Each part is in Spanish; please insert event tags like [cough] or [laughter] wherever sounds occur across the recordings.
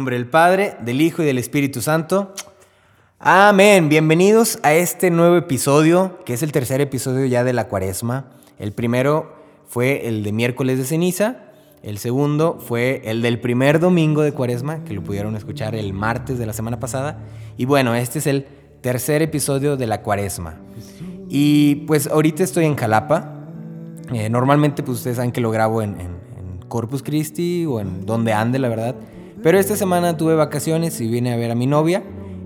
Nombre del Padre, del Hijo y del Espíritu Santo. Amén. Bienvenidos a este nuevo episodio, que es el tercer episodio ya de la cuaresma. El primero fue el de miércoles de ceniza. El segundo fue el del primer domingo de cuaresma, que lo pudieron escuchar el martes de la semana pasada. Y bueno, este es el tercer episodio de la cuaresma. Y pues ahorita estoy en Jalapa. Eh, normalmente pues ustedes saben que lo grabo en Corpus Christi o en donde ande, la verdad. Pero esta semana tuve vacaciones y vine a ver a mi novia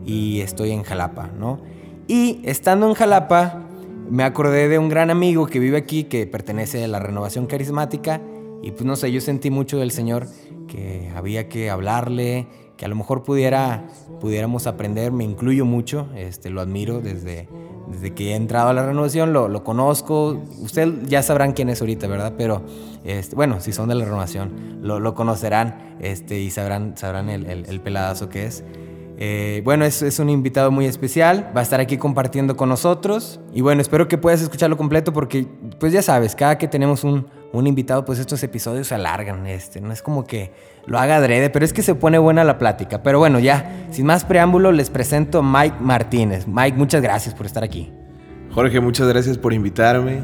y estoy en Jalapa, ¿no? Y estando en Jalapa, me acordé de un gran amigo que vive aquí, que pertenece a la renovación carismática, y pues no sé, yo sentí mucho del Señor que había que hablarle, que a lo mejor pudiera, pudiéramos aprender, me incluyo mucho, este, lo admiro desde, desde que he entrado a la renovación, lo, lo conozco, ustedes ya sabrán quién es ahorita, ¿verdad? Pero este, bueno, si son de la renovación, lo, lo conocerán este, y sabrán, sabrán el, el, el peladazo que es. Eh, bueno, es, es, un invitado muy especial, va a estar aquí compartiendo con nosotros y bueno, espero que puedas escucharlo completo porque pues ya sabes, cada que tenemos un, un invitado pues estos episodios se alargan, este, no es como que lo haga adrede, pero es que se pone buena la plática. Pero bueno, ya, sin más preámbulo, les presento a Mike Martínez. Mike, muchas gracias por estar aquí. Jorge, muchas gracias por invitarme.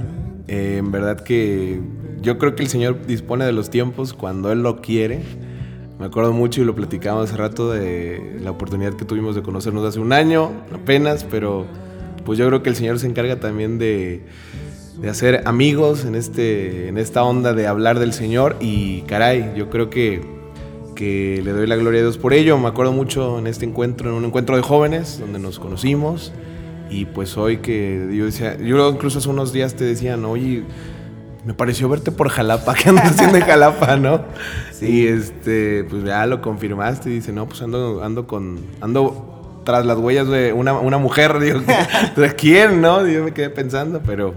Eh, en verdad que yo creo que el Señor dispone de los tiempos cuando Él lo quiere. Me acuerdo mucho y lo platicamos hace rato de la oportunidad que tuvimos de conocernos hace un año apenas, pero pues yo creo que el Señor se encarga también de, de hacer amigos en, este, en esta onda de hablar del Señor y caray, yo creo que, que le doy la gloria a Dios por ello. Me acuerdo mucho en este encuentro, en un encuentro de jóvenes donde nos conocimos y pues hoy que yo decía, yo incluso hace unos días te decían, oye, me pareció verte por Jalapa, [laughs] ¿qué andas haciendo en Jalapa, no? Sí. Y este, pues ya lo confirmaste y dice, no, pues ando, ando con, ando tras las huellas de una, una mujer, [laughs] digo, ¿de quién, no? Yo me quedé pensando, pero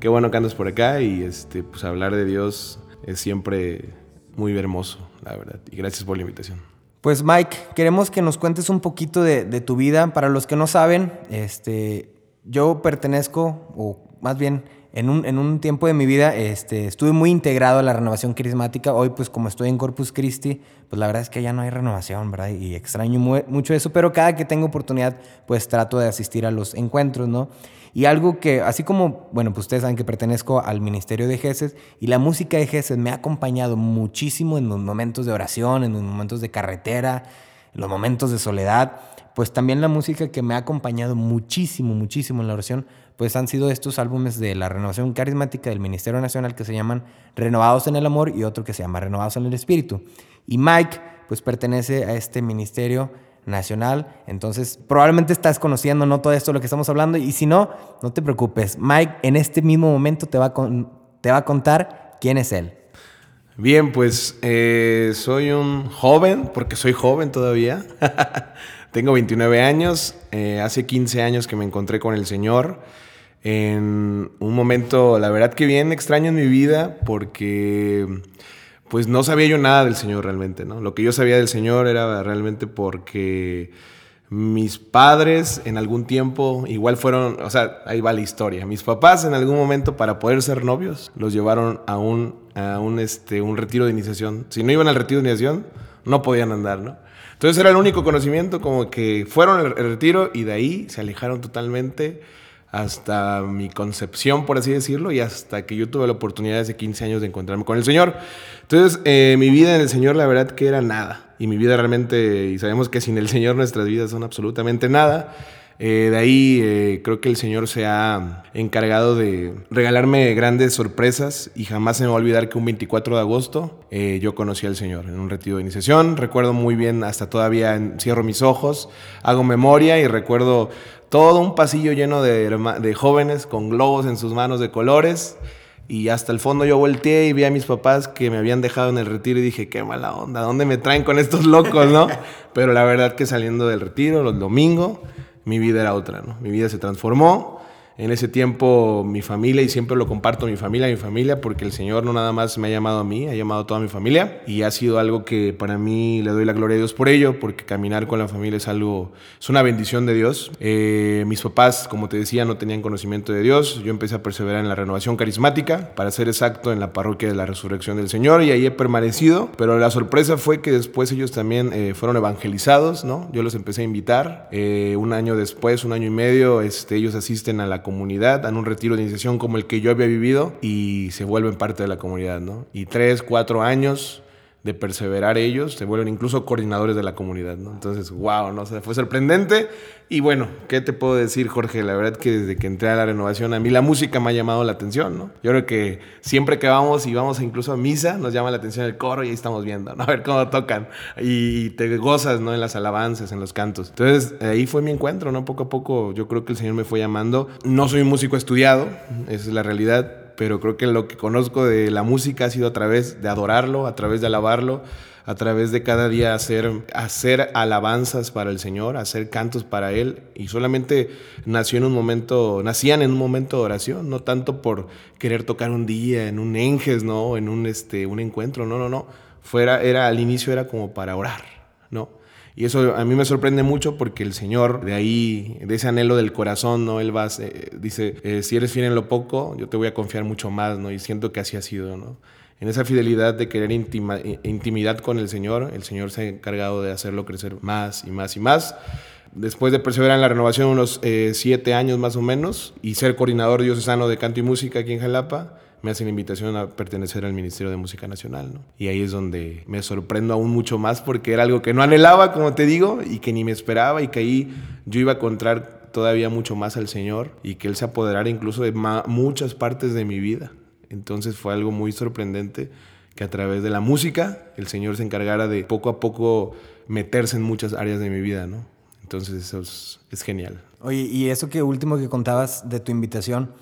qué bueno que andas por acá y este, pues hablar de Dios es siempre muy hermoso, la verdad. Y gracias por la invitación. Pues Mike, queremos que nos cuentes un poquito de, tu vida. Para los que no saben, este, yo pertenezco, o más bien en un, en un, tiempo de mi vida este, estuve muy integrado a la renovación carismática. Hoy, pues como estoy en Corpus Christi, pues la verdad es que ya no hay renovación, ¿verdad? Y extraño mu mucho eso, pero cada que tengo oportunidad, pues trato de asistir a los encuentros, ¿no? Y algo que, así como, bueno, pues ustedes saben que pertenezco al ministerio de Geses y la música de Geses me ha acompañado muchísimo en los momentos de oración, en los momentos de carretera, en los momentos de soledad, pues también la música que me ha acompañado muchísimo, muchísimo en la oración, pues han sido estos álbumes de la renovación carismática del Ministerio Nacional que se llaman Renovados en el Amor y otro que se llama Renovados en el Espíritu. Y Mike, pues pertenece a este ministerio nacional. Entonces, probablemente estás conociendo no todo esto de lo que estamos hablando y si no, no te preocupes. Mike en este mismo momento te va a, con, te va a contar quién es él. Bien, pues eh, soy un joven, porque soy joven todavía. [laughs] Tengo 29 años, eh, hace 15 años que me encontré con el Señor en un momento, la verdad que bien extraño en mi vida, porque pues no sabía yo nada del Señor realmente, ¿no? Lo que yo sabía del Señor era realmente porque mis padres en algún tiempo igual fueron, o sea, ahí va la historia. Mis papás en algún momento para poder ser novios los llevaron a un, a un, este, un retiro de iniciación. Si no iban al retiro de iniciación, no podían andar, ¿no? Entonces era el único conocimiento como que fueron al retiro y de ahí se alejaron totalmente hasta mi concepción, por así decirlo, y hasta que yo tuve la oportunidad hace 15 años de encontrarme con el Señor. Entonces, eh, mi vida en el Señor, la verdad que era nada. Y mi vida realmente, y sabemos que sin el Señor nuestras vidas son absolutamente nada. Eh, de ahí eh, creo que el Señor se ha encargado de regalarme grandes sorpresas y jamás se me va a olvidar que un 24 de agosto yo conocí al Señor en un retiro de iniciación. Recuerdo muy bien, hasta todavía cierro mis ojos, hago memoria y recuerdo todo un pasillo lleno de, de jóvenes con globos en sus manos de colores. Y hasta el fondo yo volteé y vi a mis papás que me habían dejado en el retiro y dije, qué mala onda, ¿dónde me traen con estos locos, no? [laughs] Pero la verdad que saliendo del retiro, los domingos, mi vida era otra, ¿no? Mi vida se transformó. En ese tiempo mi familia, y siempre lo comparto, mi familia, mi familia, porque el Señor no nada más me ha llamado a mí, ha llamado a toda mi familia y ha sido algo que para mí le doy la gloria a Dios por ello, porque caminar con la familia es algo, es una bendición de Dios. Eh, mis papás, como te decía, no tenían conocimiento de Dios, yo empecé a perseverar en la renovación carismática, para ser exacto, en la parroquia de la resurrección del Señor y ahí he permanecido, pero la sorpresa fue que después ellos también eh, fueron evangelizados, ¿no? Yo los empecé a invitar, eh, un año después, un año y medio, este, ellos asisten a la comunidad, dan un retiro de iniciación como el que yo había vivido y se vuelven parte de la comunidad, ¿no? Y tres, cuatro años de perseverar ellos, se vuelven incluso coordinadores de la comunidad, ¿no? Entonces, wow, ¿no? fue sorprendente. Y bueno, ¿qué te puedo decir, Jorge? La verdad que desde que entré a la renovación, a mí la música me ha llamado la atención, ¿no? Yo creo que siempre que vamos y vamos incluso a misa, nos llama la atención el coro y ahí estamos viendo, ¿no? [laughs] A ver cómo tocan. Y te gozas, ¿no? En las alabanzas, en los cantos. Entonces, ahí fue mi encuentro, ¿no? Poco a poco yo creo que el Señor me fue llamando. No soy un músico estudiado, esa es la realidad pero creo que lo que conozco de la música ha sido a través de adorarlo, a través de alabarlo, a través de cada día hacer, hacer alabanzas para el Señor, hacer cantos para Él. Y solamente nació en un momento, nacían en un momento de oración, no tanto por querer tocar un día, en un enges, ¿no? En un, este, un encuentro, no, no, no. Fuera, era, al inicio era como para orar, ¿no? Y eso a mí me sorprende mucho porque el Señor, de ahí, de ese anhelo del corazón, ¿no? Él va, eh, dice, eh, si eres fiel en lo poco, yo te voy a confiar mucho más, ¿no? Y siento que así ha sido, ¿no? En esa fidelidad de querer intimidad con el Señor, el Señor se ha encargado de hacerlo crecer más y más y más. Después de perseverar en la renovación unos eh, siete años más o menos y ser coordinador diocesano de canto y música aquí en Jalapa, me hacen la invitación a pertenecer al Ministerio de Música Nacional. ¿no? Y ahí es donde me sorprendo aún mucho más porque era algo que no anhelaba, como te digo, y que ni me esperaba y que ahí yo iba a encontrar todavía mucho más al Señor y que Él se apoderara incluso de muchas partes de mi vida. Entonces fue algo muy sorprendente que a través de la música el Señor se encargara de poco a poco meterse en muchas áreas de mi vida, ¿no? Entonces eso es, es genial. Oye, y eso que último que contabas de tu invitación,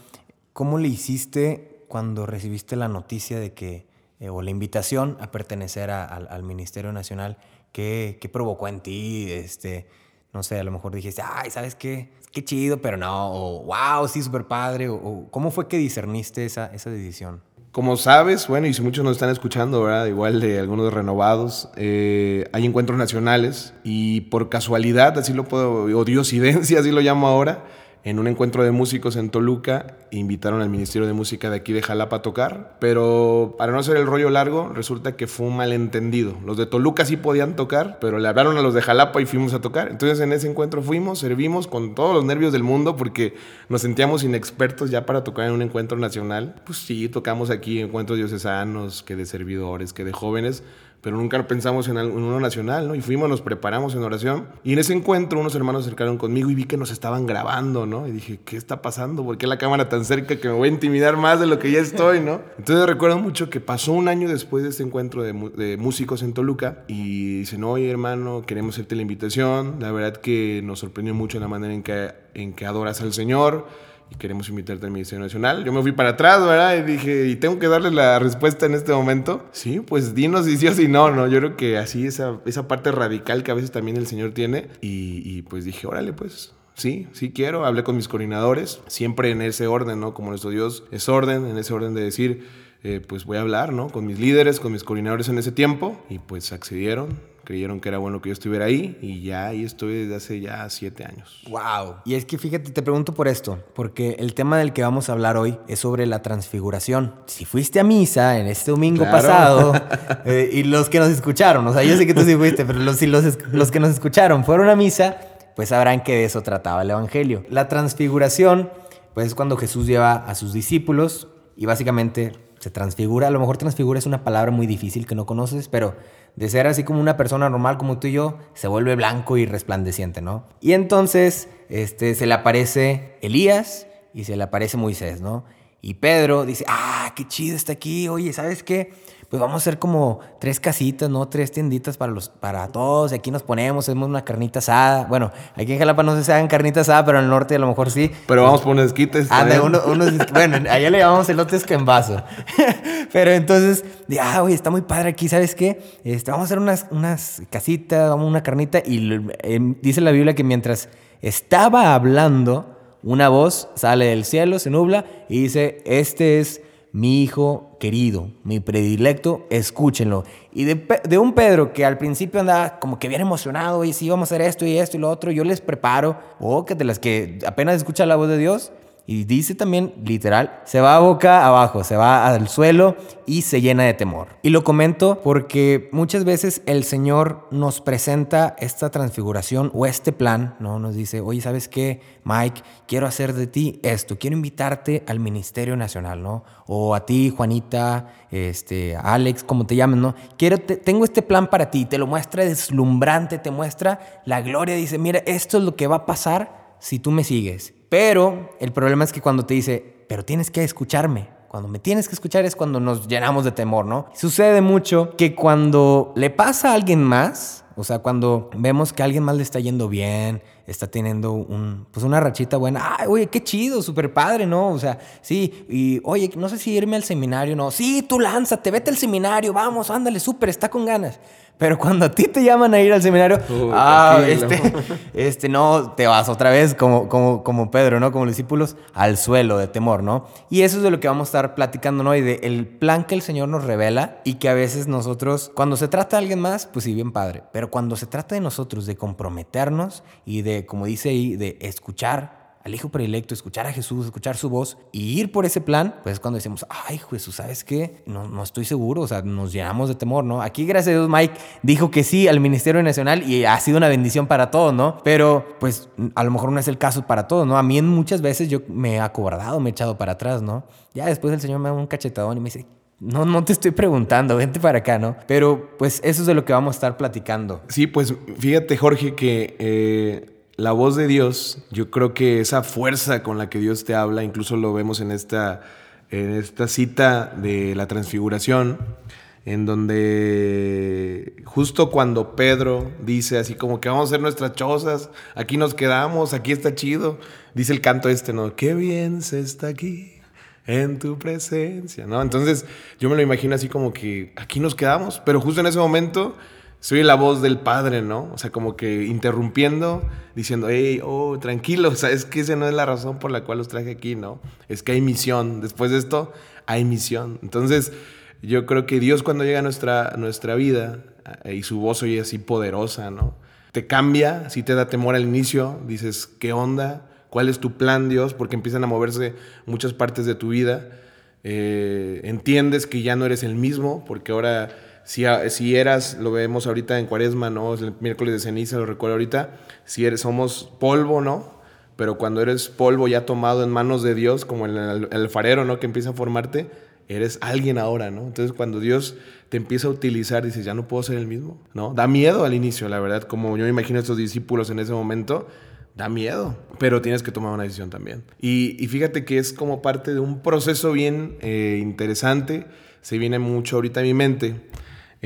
¿cómo le hiciste cuando recibiste la noticia de que, eh, o la invitación a pertenecer al Ministerio Nacional, ¿qué, ¿qué, provocó en ti? Este, no sé, a lo mejor dijiste, ay, ¿sabes qué? Qué chido, pero no, o wow, sí, súper padre, o, ¿cómo fue que discerniste esa, esa decisión? Como sabes, bueno, y si muchos nos están escuchando, ¿verdad? Igual de algunos renovados, eh, hay encuentros nacionales y por casualidad, así lo puedo, o diosidencia, así lo llamo ahora, en un encuentro de músicos en Toluca, invitaron al Ministerio de Música de aquí de Jalapa a tocar, pero para no hacer el rollo largo, resulta que fue un malentendido. Los de Toluca sí podían tocar, pero le hablaron a los de Jalapa y fuimos a tocar. Entonces en ese encuentro fuimos, servimos con todos los nervios del mundo porque nos sentíamos inexpertos ya para tocar en un encuentro nacional. Pues sí, tocamos aquí encuentros diocesanos, que de servidores, que de jóvenes, pero nunca pensamos en, uno nacional, ¿no? Y fuimos, nos preparamos en oración. Y en ese encuentro unos hermanos se acercaron conmigo y vi que nos estaban grabando, ¿no? Y dije, ¿qué está pasando? ¿Por qué la cámara tan cerca que me voy a intimidar más de lo que ya estoy, ¿no? [laughs] Entonces recuerdo mucho que pasó un año después de este encuentro de, músicos en Toluca y dicen, oye hermano, queremos hacerte la invitación. La verdad que nos sorprendió mucho la manera en que, en que adoras al Señor y queremos invitarte al Ministerio Nacional. Yo me fui para atrás, ¿verdad? Y dije, ¿y tengo que darle la respuesta en este momento? Sí, pues dinos si sí o si no, ¿no? Yo creo que así esa, esa parte radical que a veces también el Señor tiene. Y, y pues dije, órale, pues sí, sí quiero. Hablé con mis coordinadores, siempre en ese orden, ¿no? Como nuestro Dios es orden, en ese orden de decir, eh, pues voy a hablar, ¿no? Con mis líderes, con mis coordinadores en ese tiempo. Y pues accedieron creyeron que era bueno que yo estuviera ahí y ya ahí estoy desde hace ya siete años. ¡Wow! Y es que fíjate, te pregunto por esto, porque el tema del que vamos a hablar hoy es sobre la transfiguración. Si fuiste a misa en este domingo pasado [laughs] eh, y los que nos escucharon, o sea, yo sé que tú sí fuiste, pero los, si los, los que nos escucharon fueron a misa, pues sabrán que de eso trataba el Evangelio. La transfiguración, pues es cuando Jesús lleva a sus discípulos y básicamente se transfigura. A lo mejor transfigura es una palabra muy difícil que no conoces, pero de ser así como una persona normal como tú y yo, se vuelve blanco y resplandeciente, ¿no? Y entonces este, se le aparece Elías y se le aparece Moisés, ¿no? Y Pedro dice, ah, qué chido está aquí, oye, ¿sabes qué? Pues vamos a hacer como tres casitas, ¿no? Tres tienditas para, los, para todos. Y aquí nos ponemos, hacemos una carnita asada. Bueno, aquí en Jalapa no se hagan carnita asada, pero en el norte a lo mejor sí. Pero vamos por unos esquites. Anda, uno, unos, bueno, allá le llamamos elotes que en vaso. [laughs] pero entonces, ah, oye, está muy padre aquí, ¿sabes qué? Este, vamos a hacer unas, unas casitas, vamos a una carnita. Y em, dice la Biblia que mientras estaba hablando, una voz sale del cielo, se nubla y dice, este es mi hijo querido, mi predilecto, escúchenlo. Y de, un Pedro que al principio andaba como que bien emocionado, y si vamos a hacer esto y esto y lo otro, yo les preparo, o que de las que apenas escucha la voz de Dios, y dice también, literal, se va boca abajo, se va al suelo y se llena de temor. Y lo comento porque muchas veces el Señor nos presenta esta transfiguración o este plan, ¿no? Nos dice, oye, ¿sabes qué, Mike? Quiero hacer de ti esto, quiero invitarte al Ministerio Nacional, ¿no? O a ti, Juanita, este, Alex, como te llamen, ¿no? Quiero, tengo este plan para ti, te lo muestra deslumbrante, te muestra la gloria, dice, mira, esto es lo que va a pasar si tú me sigues. Pero el problema es que cuando te dice, pero tienes que escucharme. Cuando me tienes que escuchar es cuando nos llenamos de temor, ¿no? Sucede mucho que cuando le pasa a alguien más, o sea, cuando vemos que a alguien más le está yendo bien, está teniendo un, pues una rachita buena, ay, oye, qué chido, súper padre, ¿no? O sea, sí, y oye, no sé si irme al seminario, no, sí, tú lánzate, vete al seminario, vamos, ándale, súper, está con ganas. Pero cuando a ti te llaman a ir al seminario, ah, este, [laughs] este, no, te vas otra vez como, como, como Pedro, ¿no? Como los discípulos, al suelo de temor, ¿no? Y eso es de lo que vamos a estar platicando, ¿no? Y de el plan que el Señor nos revela y que a veces nosotros, cuando se trata de alguien más, pues sí, bien padre. Pero cuando se trata de nosotros, de comprometernos y de, como dice ahí, de escuchar al Hijo Predilecto, escuchar a Jesús, escuchar su voz y ir por ese plan, pues es cuando decimos, ay Jesús, ¿sabes qué? No, no estoy seguro, o sea, nos llenamos de temor, ¿no? Aquí, gracias a Dios, Mike dijo que sí al Ministerio Nacional y ha sido una bendición para todos, ¿no? Pero, pues, a lo mejor no es el caso para todos, ¿no? A mí muchas veces yo me he acobardado, me he echado para atrás, ¿no? Ya después el Señor me da un cachetadón y me dice, no, no te estoy preguntando, vente para acá, ¿no? Pero pues eso es de lo que vamos a estar platicando. Sí, pues fíjate Jorge que eh, la voz de Dios, yo creo que esa fuerza con la que Dios te habla, incluso lo vemos en esta, en esta cita de la transfiguración, en donde justo cuando Pedro dice así como que vamos a hacer nuestras chozas, aquí nos quedamos, aquí está chido, dice el canto este, ¿no? Qué bien se está aquí en tu presencia, ¿no? Entonces yo me lo imagino así como que aquí nos quedamos, pero justo en ese momento soy la voz del padre, ¿no? O sea, como que interrumpiendo, diciendo, hey, oh, tranquilo, [laughs] o sea, es que esa no es la razón por la cual los traje aquí, ¿no? Es que hay misión. Después de esto, hay misión. Entonces, yo creo que Dios cuando llega a nuestra, nuestra vida eh, y su voz oye así poderosa, ¿no? Te cambia, si te da temor al inicio, dices, ¿qué onda? ¿Cuál es tu plan, Dios? Porque empiezan a moverse muchas partes de tu vida. Eh, entiendes que ya no eres el mismo, porque ahora si, eras, lo vemos ahorita en cuaresma, ¿no? Es el miércoles de ceniza, lo recuerdo ahorita, si eres, somos polvo, ¿no? Pero cuando eres polvo ya tomado en manos de Dios, como el, el farero, ¿no? Que empieza a formarte, eres alguien ahora, ¿no? Entonces cuando Dios te empieza a utilizar, dices, ya no puedo ser el mismo, ¿no? Da miedo al inicio, la verdad, como yo me imagino a estos discípulos en ese momento, da miedo, pero tienes que tomar una decisión también. Y, fíjate que es como parte de un proceso bien eh, interesante, se viene mucho ahorita a mi mente,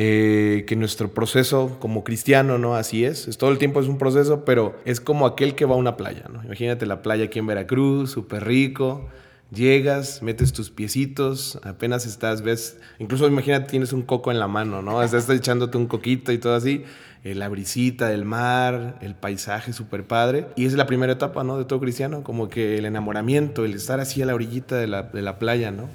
eh, que nuestro proceso como cristiano, ¿no? Así es, es, todo el tiempo es un proceso, pero es como aquel que va a una playa, ¿no? Imagínate la playa aquí en Veracruz, súper rico, llegas, metes tus piecitos, apenas estás, ves, incluso imagínate tienes un coco en la mano, ¿no? [laughs] Estás echándote un coquito y todo así, eh, la brisita del mar, el paisaje súper padre, y es la primera etapa, ¿no? De todo cristiano, como que el enamoramiento, el estar así a la orillita de la, de la playa, ¿no?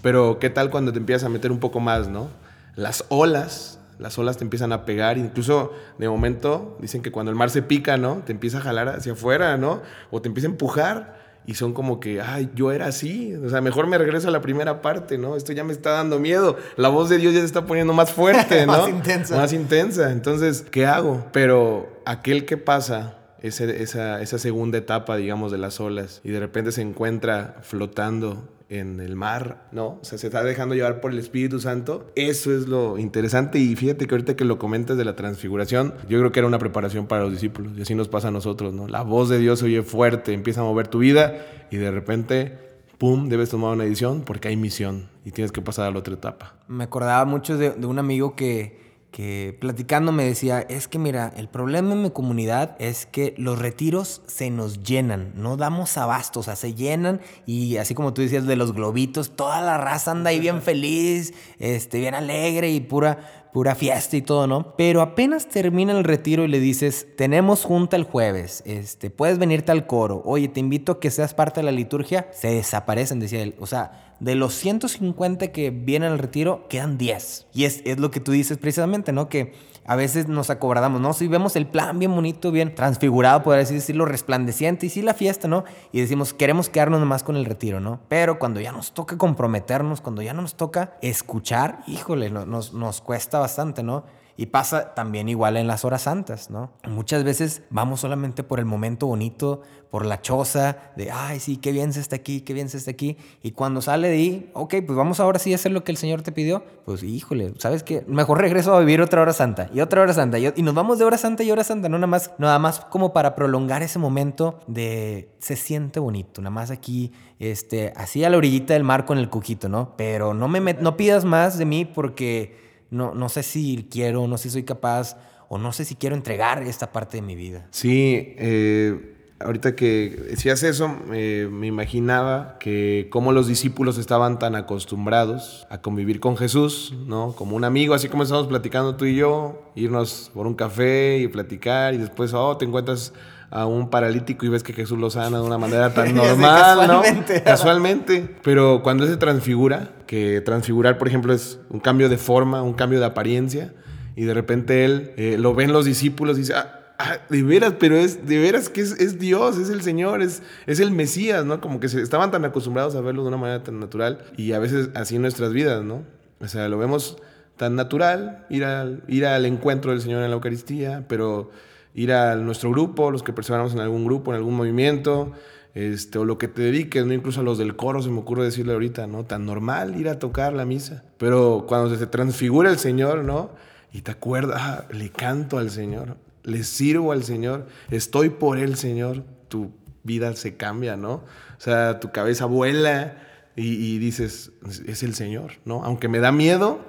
Pero ¿qué tal cuando te empiezas a meter un poco más, ¿no? Las olas, las olas te empiezan a pegar, incluso de momento dicen que cuando el mar se pica, ¿no? Te empieza a jalar hacia afuera, ¿no? O te empieza a empujar y son como que, ay, yo era así, o sea, mejor me regreso a la primera parte, ¿no? Esto ya me está dando miedo, la voz de Dios ya se está poniendo más fuerte, [laughs] ¿no? más intensa. Más intensa, entonces, ¿qué hago? Pero aquel que pasa esa, esa segunda etapa, digamos, de las olas y de repente se encuentra flotando en el mar, ¿no? O sea, se está dejando llevar por el Espíritu Santo. Eso es lo interesante y fíjate que ahorita que lo comentas de la transfiguración, yo creo que era una preparación para los discípulos y así nos pasa a nosotros, ¿no? La voz de Dios oye fuerte, empieza a mover tu vida y de repente, ¡pum!, debes tomar una decisión porque hay misión y tienes que pasar a la otra etapa. Me acordaba mucho de un amigo que que platicando me decía, es que mira, el problema en mi comunidad es que los retiros se nos llenan, no damos abasto, o sea, se llenan y así como tú decías de los globitos, toda la raza anda ahí bien feliz, este, bien alegre y pura, pura fiesta y todo, ¿no? Pero apenas termina el retiro y le dices, tenemos junta el jueves, este, puedes venirte al coro, oye, te invito a que seas parte de la liturgia, se desaparecen, decía él. O sea, de los 150 que vienen al retiro, quedan 10. Y es, es lo que tú dices precisamente, ¿no? Que a veces nos acobradamos, ¿no? Si vemos el plan bien bonito, bien transfigurado, por así decirlo, resplandeciente, y sí la fiesta, ¿no? Y decimos, queremos quedarnos nomás con el retiro, ¿no? Pero cuando ya nos toca comprometernos, cuando ya nos toca escuchar, híjole, nos, nos cuesta bastante, ¿no? Y pasa también igual en las horas santas, ¿no? Muchas veces vamos solamente por el momento bonito, por la choza, de, ay, sí, qué bien se está aquí, qué bien se está aquí. Y cuando sale de ahí, ok, pues vamos ahora sí a hacer lo que el Señor te pidió. Pues híjole, ¿sabes qué? Mejor regreso a vivir otra hora santa y otra hora santa. Y, nos vamos de hora santa y hora santa, no nada más, nada más como para prolongar ese momento de se siente bonito, nada más aquí, este, así a la orillita del mar con el cuquito, ¿no? Pero no me no pidas más de mí porque no, no sé si quiero, no sé si soy capaz o no sé si quiero entregar esta parte de mi vida. Sí, eh, ahorita que decías eso, me imaginaba que como los discípulos estaban tan acostumbrados a convivir con Jesús, ¿no? Como un amigo, así como estamos platicando tú y yo, irnos por un café y platicar y después, oh, te encuentras a un paralítico y ves que Jesús lo sana de una manera tan [laughs] normal, casualmente. ¿no? Casualmente. Pero cuando se transfigura, que transfigurar, por ejemplo, es un cambio de forma, un cambio de apariencia, y de repente él eh, lo ven los discípulos y dice, ah, ah, de veras, pero es de veras que es, Dios, es el Señor, es, es el Mesías, ¿no? Como que se, estaban tan acostumbrados a verlo de una manera tan natural y a veces así en nuestras vidas, ¿no? O sea, lo vemos tan natural, ir al, ir al encuentro del Señor en la Eucaristía, pero ir a nuestro grupo, los que perseveramos en algún grupo, en algún movimiento, este, o lo que te dediques, ¿no? Incluso a los del coro se me ocurre decirle ahorita, ¿no? Tan normal ir a tocar la misa. Pero cuando se transfigura el Señor, ¿no? Y te acuerdas, ah, le canto al Señor, le sirvo al Señor, estoy por el Señor, tu vida se cambia, ¿no? O sea, tu cabeza vuela y, y dices, es el Señor, ¿no? Aunque me da miedo,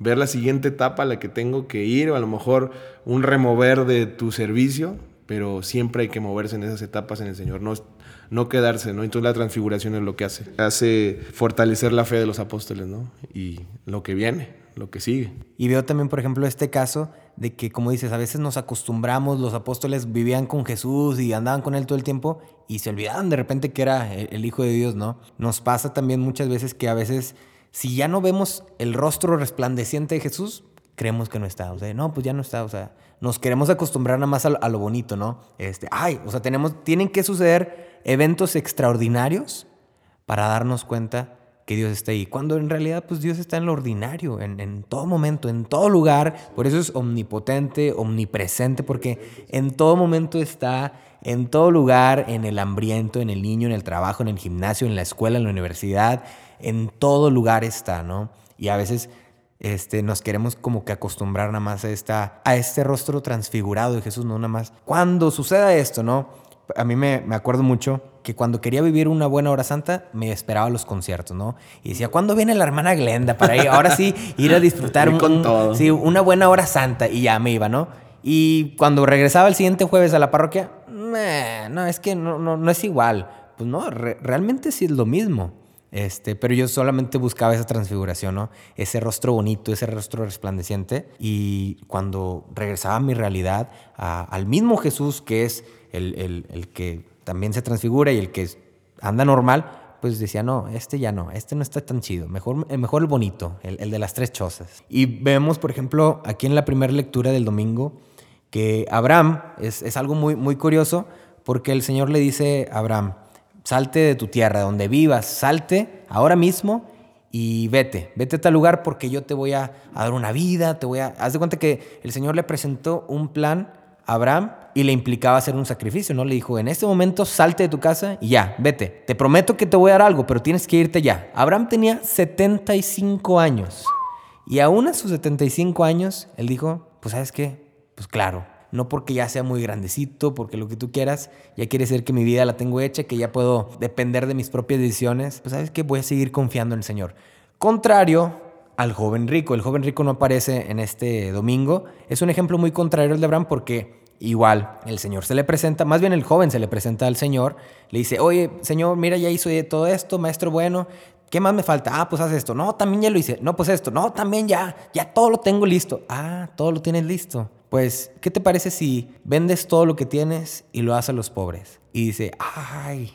ver la siguiente etapa a la que tengo que ir, o a lo mejor un remover de tu servicio, pero siempre hay que moverse en esas etapas en el Señor, no, no quedarse, ¿no? Entonces la transfiguración es lo que hace, hace fortalecer la fe de los apóstoles, ¿no? Y lo que viene, lo que sigue. Y veo también, por ejemplo, este caso de que, como dices, a veces nos acostumbramos, los apóstoles vivían con Jesús y andaban con Él todo el tiempo y se olvidaban de repente que era el Hijo de Dios, ¿no? Nos pasa también muchas veces que a veces si ya no vemos el rostro resplandeciente de Jesús, creemos que no está. O sea, no, pues ya no está. O sea, nos queremos acostumbrar nada más a, lo bonito, ¿no? Este, ay, o sea, tenemos, tienen que suceder eventos extraordinarios para darnos cuenta que Dios está ahí. Cuando en realidad, pues Dios está en lo ordinario, en, en todo momento, en todo lugar. Por eso es omnipotente, omnipresente, porque en todo momento está en todo lugar, en el hambriento, en el niño, en el trabajo, en el gimnasio, en la escuela, en la universidad, en todo lugar está, ¿no? Y a veces este, nos queremos como que acostumbrar nada más a, esta, a este rostro transfigurado de Jesús, no nada más. Cuando suceda esto, ¿no? A mí me, me acuerdo mucho que cuando quería vivir una buena hora santa, me esperaba los conciertos, ¿no? Y decía, ¿cuándo viene la hermana Glenda para ir? Ahora sí, ir a disfrutar [laughs] un, Sí, una buena hora santa. Y ya me iba, ¿no? Y cuando regresaba el siguiente jueves a la parroquia, no, es que no, no, no es igual. Pues no, realmente sí es lo mismo. Este, pero yo solamente buscaba esa transfiguración. Ese rostro bonito, ese rostro resplandeciente. Y cuando regresaba a mi realidad, al mismo Jesús que es el, que también se transfigura y el que anda normal, pues decía, no, este ya no, este no está tan chido, mejor, eh, mejor el bonito, el, de las tres chozas. Y vemos, por ejemplo, aquí en la primera lectura del domingo, que Abraham es, algo muy curioso, porque el Señor le dice a Abraham, salte de tu tierra, donde vivas, salte ahora mismo y vete, vete a tal lugar porque yo te voy a, dar una vida, te voy a... Haz de cuenta que el Señor le presentó un plan a Abraham y le implicaba hacer un sacrificio, ¿no? Le dijo, en este momento salte de tu casa y ya, vete. Te prometo que te voy a dar algo, pero tienes que irte ya. Abraham tenía 75 años y aún a sus 75 años, él dijo, pues sabes qué, pues claro, no porque ya sea muy grandecito, porque lo que tú quieras, ya quiere decir que mi vida la tengo hecha, que ya puedo depender de mis propias decisiones, pues sabes que voy a seguir confiando en el Señor. Contrario al joven rico, el joven rico no aparece en este domingo, es un ejemplo muy contrario al de Abraham porque igual el Señor se le presenta, más bien el joven se le presenta al Señor, le dice, oye Señor, mira, ya hizo todo esto, maestro bueno, ¿Qué más me falta? Ah, pues haz esto. No, también ya lo hice. No, pues esto. No, también ya. Ya todo lo tengo listo. Ah, todo lo tienes listo. Pues, ¿qué te parece si vendes todo lo que tienes y lo haces a los pobres? Y dice, ay,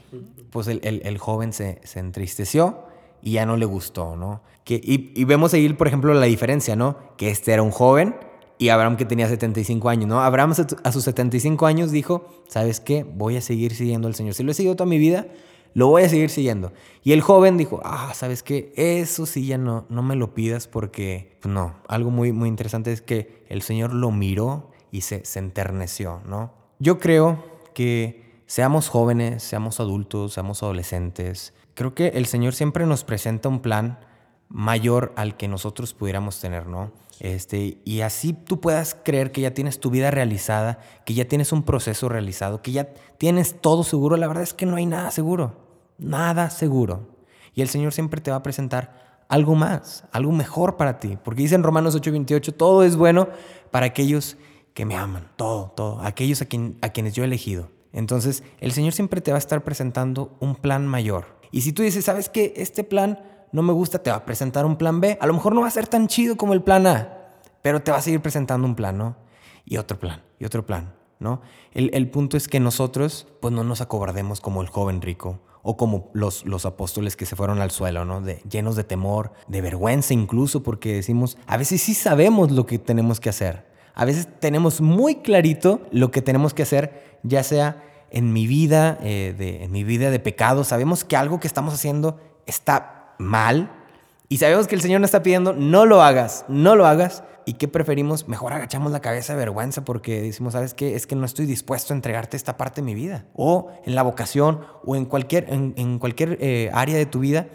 pues el, joven se, entristeció y ya no le gustó, ¿no? Que, y, y, vemos ahí, por ejemplo, la diferencia, ¿no? Que este era un joven y Abraham que tenía 75 años, ¿no? Abraham a sus 75 años dijo, ¿sabes qué? Voy a seguir siguiendo al Señor. Si lo he seguido toda mi vida, lo voy a seguir siguiendo. Y el joven dijo, ah, ¿sabes qué? Eso sí ya no, no me lo pidas porque, pues no, algo muy, muy interesante es que el Señor lo miró y se, se enterneció, ¿no? Yo creo que seamos jóvenes, seamos adultos, seamos adolescentes, creo que el Señor siempre nos presenta un plan mayor al que nosotros pudiéramos tener, ¿no? Este, y así tú puedas creer que ya tienes tu vida realizada, que ya tienes un proceso realizado, que ya tienes todo seguro. La verdad es que no hay nada seguro, nada seguro. Y el Señor siempre te va a presentar algo más, algo mejor para ti. Porque dice en Romanos 8:28, todo es bueno para aquellos que me aman, todo, todo, aquellos a, quien, quienes yo he elegido. Entonces, el Señor siempre te va a estar presentando un plan mayor. Y si tú dices, ¿sabes qué? Este plan no me gusta, te va a presentar un plan B. A lo mejor no va a ser tan chido como el plan A, pero te va a seguir presentando un plan, ¿no? Y otro plan, y otro plan, ¿no? El, punto es que nosotros, pues no nos acobardemos como el joven rico o como los, los apóstoles que se fueron al suelo, ¿no? De, llenos de temor, de vergüenza incluso, porque decimos, a veces sí sabemos lo que tenemos que hacer. A veces tenemos muy clarito lo que tenemos que hacer, ya sea en mi vida, eh, de, en mi vida de pecado, sabemos que algo que estamos haciendo está mal y sabemos que el Señor nos está pidiendo, no lo hagas, no lo hagas. ¿Y qué preferimos? Mejor agachamos la cabeza de vergüenza porque decimos, ¿sabes qué? Es que no estoy dispuesto a entregarte esta parte de mi vida. O en la vocación o en cualquier, en, cualquier eh, área de tu vida.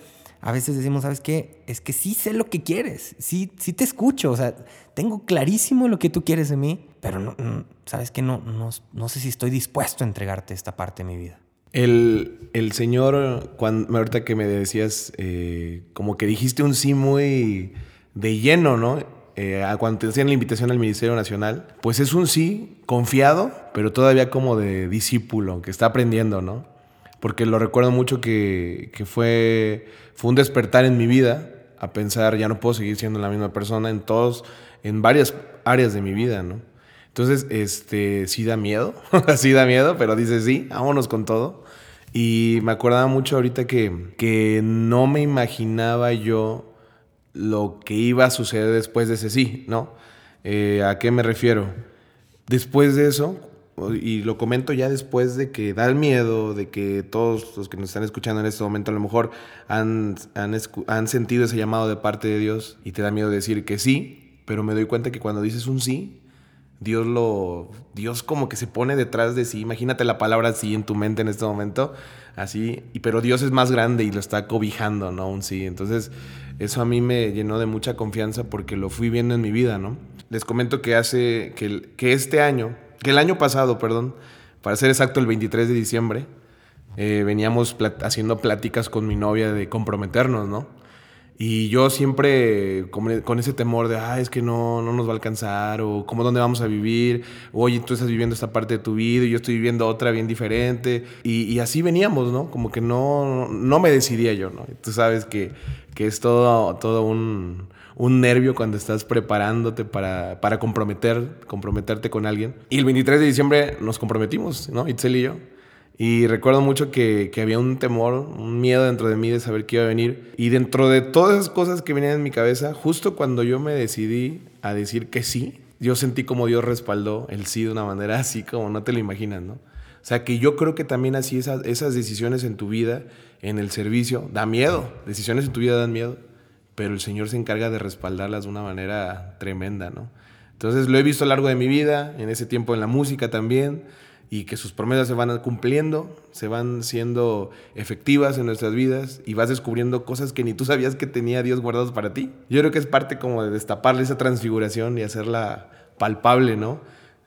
A veces decimos, ¿sabes qué? Es que sí sé lo que quieres, sí, sí te escucho, o sea, tengo clarísimo lo que tú quieres de mí, pero ¿sabes qué? No, no, no sé si estoy dispuesto a entregarte esta parte de mi vida. El, el señor, cuando, ahorita que me decías, eh, como que dijiste un sí muy de lleno, ¿no? Eh, cuando te hacían la invitación al Ministerio Nacional, pues es un sí confiado, pero todavía como de discípulo, que está aprendiendo, ¿no? Porque lo recuerdo mucho que, que fue, fue un despertar en mi vida a pensar, ya no puedo seguir siendo la misma persona en todos, en varias áreas de mi vida, ¿no? Entonces, este, sí da miedo, [laughs] sí da miedo, pero dice sí, vámonos con todo. Y me acordaba mucho ahorita que, que no me imaginaba yo lo que iba a suceder después de ese sí, ¿no? Eh, ¿A qué me refiero? Después de eso, y lo comento ya después de que da el miedo, de que todos los que nos están escuchando en este momento a lo mejor han, han, han sentido ese llamado de parte de Dios y te da miedo decir que sí, pero me doy cuenta que cuando dices un sí, Dios lo. Dios como que se pone detrás de sí. Imagínate la palabra así en tu mente en este momento. Así. Y, pero Dios es más grande y lo está cobijando, ¿no? Un sí. Entonces, eso a mí me llenó de mucha confianza porque lo fui viendo en mi vida, ¿no? Les comento que hace. que, este año. Que el año pasado, perdón. Para ser exacto, el 23 de diciembre. Eh, veníamos haciendo pláticas con mi novia de comprometernos, ¿no? Y yo siempre con, ese temor de, ah, es que no, no nos va a alcanzar, o cómo dónde vamos a vivir, oye, tú estás viviendo esta parte de tu vida y yo estoy viviendo otra bien diferente. Y, así veníamos, ¿no? Como que no, no me decidía yo, ¿no? Tú sabes que, que es todo, todo un, un nervio cuando estás preparándote para, para comprometer, comprometerte con alguien. Y el 23 de diciembre nos comprometimos, ¿no? Itzel y yo. Y recuerdo mucho que, había un temor, un miedo dentro de mí de saber qué iba a venir. Y dentro de todas esas cosas que venían en mi cabeza, justo cuando yo me decidí a decir que sí, yo sentí como Dios respaldó el sí de una manera así como no te lo imaginas, ¿no? O sea que yo creo que también así esas decisiones en tu vida, en el servicio, da miedo. Decisiones en tu vida dan miedo, pero el Señor se encarga de respaldarlas de una manera tremenda, ¿no? Entonces lo he visto a lo largo de mi vida, en ese tiempo en la música también y que sus promesas se van cumpliendo, se van siendo efectivas en nuestras vidas y vas descubriendo cosas que ni tú sabías que tenía Dios guardados para ti. Yo creo que es parte como de destaparle esa transfiguración y hacerla palpable, ¿no?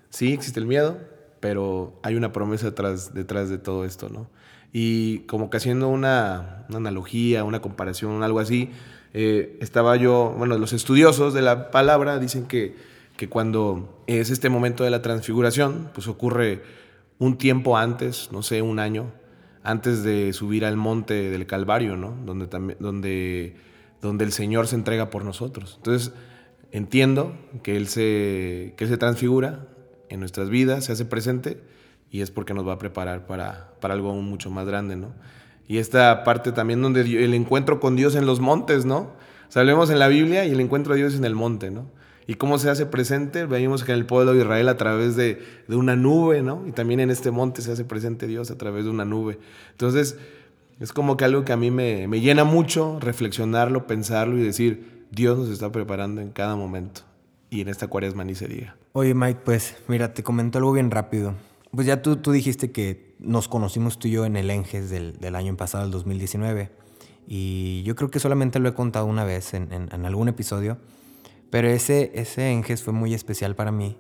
Sí, existe el miedo, pero hay una promesa detrás, detrás de todo esto, ¿no? Y como que haciendo una, analogía, una comparación, algo así, eh, estaba yo, bueno, los estudiosos de la palabra dicen que, que cuando es este momento de la transfiguración, pues ocurre un tiempo antes, no sé, un año, antes de subir al monte del Calvario, ¿no? Donde, donde, donde el Señor se entrega por nosotros. Entonces, entiendo que Él se, que se transfigura en nuestras vidas, se hace presente y es porque nos va a preparar para, para algo aún mucho más grande, ¿no? Y esta parte también donde el encuentro con Dios en los montes, ¿no? O en la Biblia y el encuentro de Dios en el monte, ¿no? ¿Y cómo se hace presente? Vemos que en el pueblo de Israel a través de, de, una nube, ¿no? Y también en este monte se hace presente Dios a través de una nube. Entonces, es como que algo que a mí me, me llena mucho reflexionarlo, pensarlo y decir, Dios nos está preparando en cada momento. Y en esta cuaresma ni se diga. Oye, Mike, pues mira, te comento algo bien rápido. Pues ya tú, tú dijiste que nos conocimos tú y yo en el Enges del, del año pasado, el 2019. Y yo creo que solamente lo he contado una vez en, en, en algún episodio. Pero ese, ese Enges fue muy especial para mí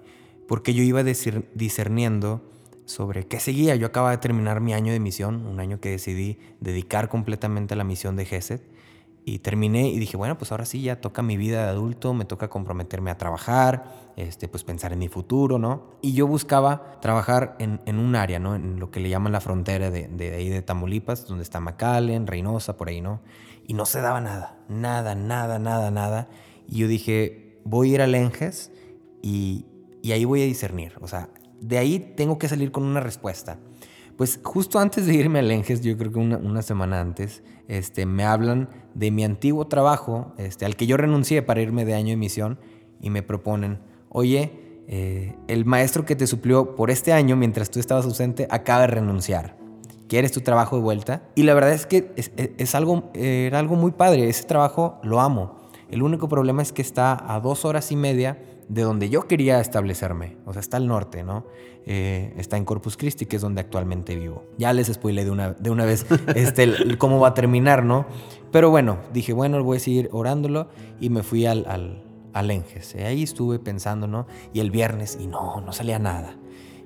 porque yo iba discerniendo sobre qué seguía. Yo acababa de terminar mi año de misión, un año que decidí dedicar completamente a la misión de GESET. Y terminé y dije, bueno, pues ahora sí, ya toca mi vida de adulto, me toca comprometerme a trabajar, este, pues pensar en mi futuro, ¿no? Y yo buscaba trabajar en, en un área, ¿no? En lo que le llaman la frontera de, de, ahí de Tamaulipas, donde está McAllen, Reynosa, por ahí, ¿no? Y no se daba nada, nada, nada, nada, nada. Y yo dije, voy a ir al Enges y, ahí voy a discernir. O sea, de ahí tengo que salir con una respuesta. Pues justo antes de irme al Enges, yo creo que una, semana antes, este, me hablan de mi antiguo trabajo, este, al que yo renuncié para irme de año de misión, y me proponen, oye, eh, el maestro que te suplió por este año mientras tú estabas ausente acaba de renunciar. ¿Quieres tu trabajo de vuelta? Y la verdad es que es algo, era algo muy padre. Ese trabajo lo amo. El único problema es que está a dos horas y media de donde yo quería establecerme. O sea, está al norte, ¿no? Eh, está en Corpus Christi, que es donde actualmente vivo. Ya les spoilé de una, de una vez [laughs] este, cómo va a terminar, ¿no? Pero bueno, dije, bueno, voy a seguir orándolo y me fui al, al, al Enges. Ahí estuve pensando, ¿no? Y el viernes, y no, no salía nada.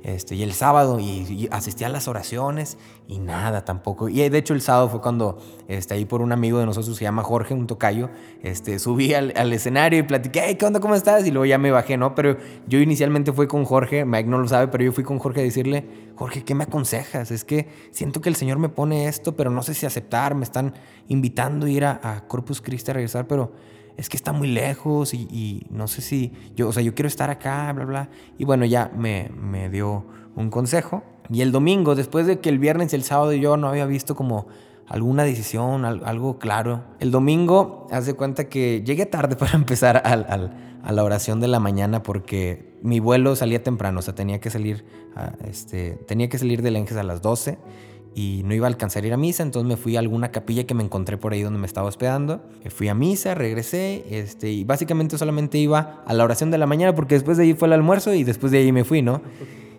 Este, y el sábado y, asistí a las oraciones y nada tampoco. Y de hecho el sábado fue cuando este, ahí por un amigo de nosotros se llama Jorge, un tocayo, este, subí al, escenario y platiqué, hey, ¿qué onda? ¿Cómo estás? Y luego ya me bajé, ¿no? Pero yo inicialmente fui con Jorge, Mike no lo sabe, pero yo fui con Jorge a decirle, Jorge, ¿qué me aconsejas? Es que siento que el Señor me pone esto, pero no sé si aceptar, me están invitando a ir a, a Corpus Christi a regresar, pero es que está muy lejos y, no sé si yo, o sea, yo quiero estar acá, bla, bla. Y bueno, ya me, me dio un consejo. Y el domingo, después de que el viernes y el sábado yo no había visto como alguna decisión, algo claro, el domingo, haz de cuenta que llegué tarde [laughs] para empezar a la oración de la mañana porque mi vuelo salía temprano, o sea, tenía que salir, este, tenía que salir del Enges a las 12 y no iba a alcanzar a ir a misa, entonces me fui a alguna capilla que me encontré por ahí donde me estaba hospedando. Eh, fui a misa, regresé, este, y básicamente solamente iba a la oración de la mañana porque después de ahí fue el almuerzo y después de ahí me fui, ¿no?